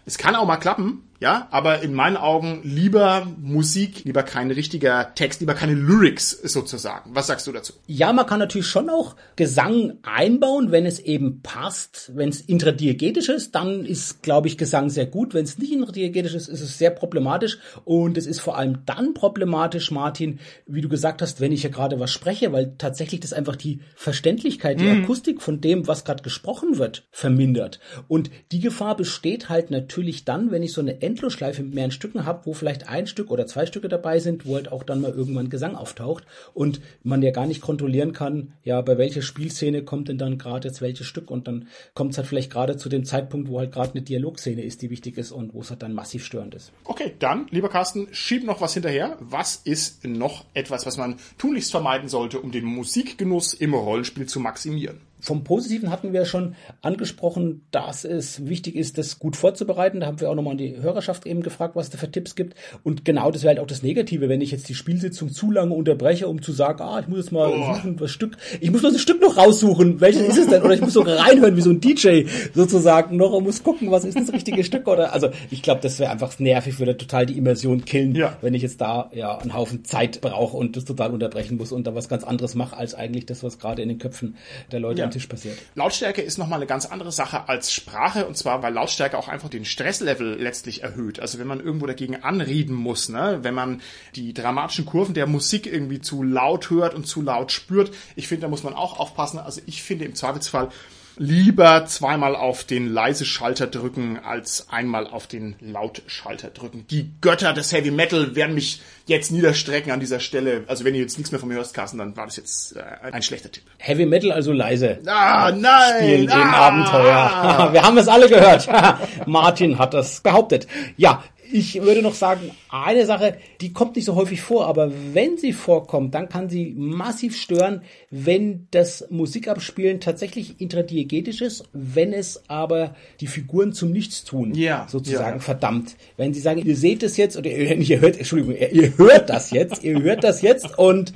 Es kann auch mal klappen, ja, aber in meinen Augen lieber Musik, lieber kein richtiger Text, lieber keine Lyrics sozusagen. Was sagst du dazu? Ja, man kann natürlich schon auch Gesang einbauen, wenn es eben passt. Wenn es intradiegetisch ist, dann ist, glaube ich, Gesang sehr gut. Wenn es nicht intradiegetisch ist, ist es sehr problematisch. Und es ist vor allem dann problematisch, Martin, wie du gesagt hast, wenn ich ja gerade was spreche, weil tatsächlich das einfach die Verständlichkeit, die Akustik von dem, was gerade gesprochen wird, vermindert. Und die Gefahr besteht halt natürlich dann, wenn ich so eine Endlosschleife mit mehreren Stücken habe, wo vielleicht ein Stück oder zwei Stücke dabei sind, wo halt auch dann mal irgendwann Gesang auftaucht und man ja gar nicht kontrollieren kann, ja, bei welcher Spielszene kommt denn dann gerade jetzt welches Stück und dann kommt es halt vielleicht gerade zu dem Zeitpunkt, wo halt gerade eine Dialogszene ist, die wichtig ist und wo es halt dann massiv störend ist. Okay, dann, lieber Carsten, schieb noch was hinterher. Was ist noch etwas, was man tunlichst vermeiden sollte, um den Musikgenuss im Rollenspiel zu maximieren? Vom Positiven hatten wir schon angesprochen, dass es wichtig ist, das gut vorzubereiten. Da haben wir auch nochmal an die Hörerschaft eben gefragt, was es da für Tipps gibt. Und genau das wäre halt auch das Negative, wenn ich jetzt die Spielsitzung zu lange unterbreche, um zu sagen, ah, ich muss jetzt mal Oh. suchen, was Stück, ich muss nur das Stück noch raussuchen, welches ist es denn? Oder ich muss sogar reinhören, wie so ein DJ sozusagen noch und muss gucken, was ist das richtige Stück oder, also ich glaube, das wäre einfach nervig, würde total die Immersion killen, Ja. wenn ich jetzt da ja einen Haufen Zeit brauche und das total unterbrechen muss und da was ganz anderes mache, als eigentlich das, was gerade in den Köpfen der Leute Ja. Am Tisch passiert. Lautstärke ist nochmal eine ganz andere Sache als Sprache und zwar, weil Lautstärke auch einfach den Stresslevel letztlich erhöht. Also wenn man irgendwo dagegen anreden muss, ne? wenn man die dramatischen Kurven der Musik irgendwie zu laut hört und zu laut spürt, ich finde, da muss man auch aufpassen. Also ich finde im Zweifelsfall, lieber zweimal auf den leise Schalter drücken als einmal auf den Lautschalter drücken. Die Götter des Heavy Metal werden mich jetzt niederstrecken an dieser Stelle. Also wenn ihr jetzt nichts mehr von mir hörst, Carsten, dann war das jetzt äh, ein schlechter Tipp. Heavy Metal also leise. Ah, nein! Spielen ah, im Abenteuer. Wir haben es alle gehört. Martin hat das behauptet. Ja, ich würde noch sagen, eine Sache, die kommt nicht so häufig vor, aber wenn sie vorkommt, dann kann sie massiv stören, wenn das Musikabspielen tatsächlich intradiegetisch ist, wenn es aber die Figuren zum Nichtstun Ja, sozusagen ja. verdammt. Wenn sie sagen, ihr seht es jetzt oder ihr, hört, Entschuldigung, ihr hört das jetzt, ihr hört das jetzt und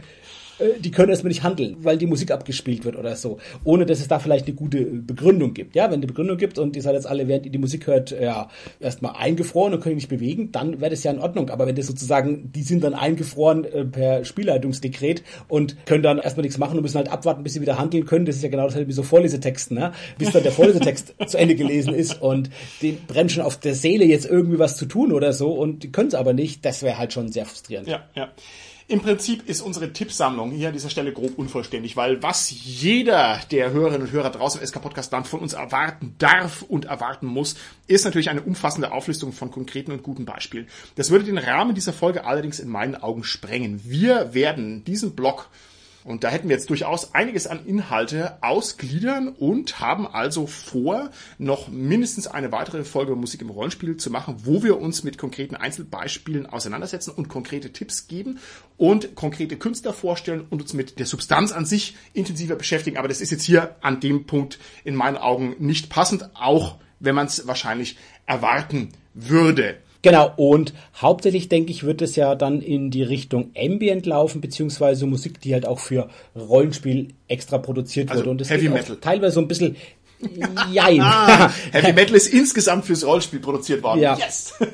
die können erstmal nicht handeln, weil die Musik abgespielt wird oder so, ohne dass es da vielleicht eine gute Begründung gibt. Ja, wenn die Begründung gibt und ihr seid jetzt alle, während ihr die Musik hört, ja, erstmal eingefroren und könnt euch nicht bewegen, dann wäre das ja in Ordnung. Aber wenn das sozusagen, die sind dann eingefroren äh, per Spielleitungsdekret und können dann erstmal nichts machen und müssen halt abwarten, bis sie wieder handeln können. Das ist ja genau das halt wie so Vorlesetexten, ne? bis dann der Vorlesetext zu Ende gelesen ist und den brennt schon auf der Seele jetzt irgendwie was zu tun oder so und die können es aber nicht. Das wäre halt schon sehr frustrierend. Ja, ja. Im Prinzip ist unsere Tippsammlung hier an dieser Stelle grob unvollständig, weil was jeder der Hörerinnen und Hörer draußen im SK Podcast Land von uns erwarten darf und erwarten muss, ist natürlich eine umfassende Auflistung von konkreten und guten Beispielen. Das würde den Rahmen dieser Folge allerdings in meinen Augen sprengen. Wir werden diesen Blog und da hätten wir jetzt durchaus einiges an Inhalte ausgliedern und haben also vor, noch mindestens eine weitere Folge Musik im Rollenspiel zu machen, wo wir uns mit konkreten Einzelbeispielen auseinandersetzen und konkrete Tipps geben und konkrete Künstler vorstellen und uns mit der Substanz an sich intensiver beschäftigen. Aber das ist jetzt hier an dem Punkt in meinen Augen nicht passend, auch wenn man es wahrscheinlich erwarten würde. Genau, und hauptsächlich denke ich, wird es ja dann in die Richtung Ambient laufen, beziehungsweise Musik, die halt auch für Rollenspiel extra produziert Also wurde. Und das Heavy geht Metal. Teilweise so ein bisschen Jein. Ah, Heavy Metal ist insgesamt fürs Rollenspiel produziert worden. Ja. Yes!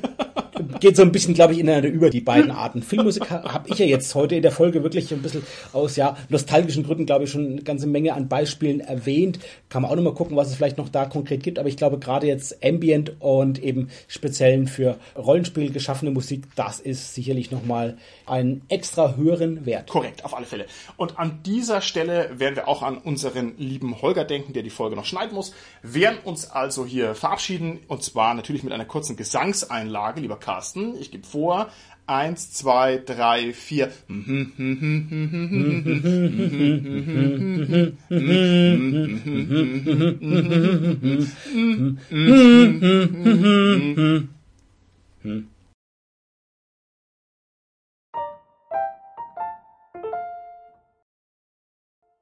Geht so ein bisschen, glaube ich, ineinander über die beiden Arten. Filmmusik ha- habe ich ja jetzt heute in der Folge wirklich ein bisschen aus ja nostalgischen Gründen, glaube ich, schon eine ganze Menge an Beispielen erwähnt. Kann man auch noch mal gucken, was es vielleicht noch da konkret gibt. Aber ich glaube, gerade jetzt Ambient und eben speziellen für Rollenspiel geschaffene Musik, das ist sicherlich noch mal einen extra höheren Wert. Korrekt, auf alle Fälle. Und an dieser Stelle werden wir auch an unseren lieben Holger denken, der die Folge noch schneiden muss. Werden uns also hier verabschieden und zwar natürlich mit einer kurzen Gesangseinlage, lieber Carsten. Ich gebe vor. Eins, zwei, drei, vier.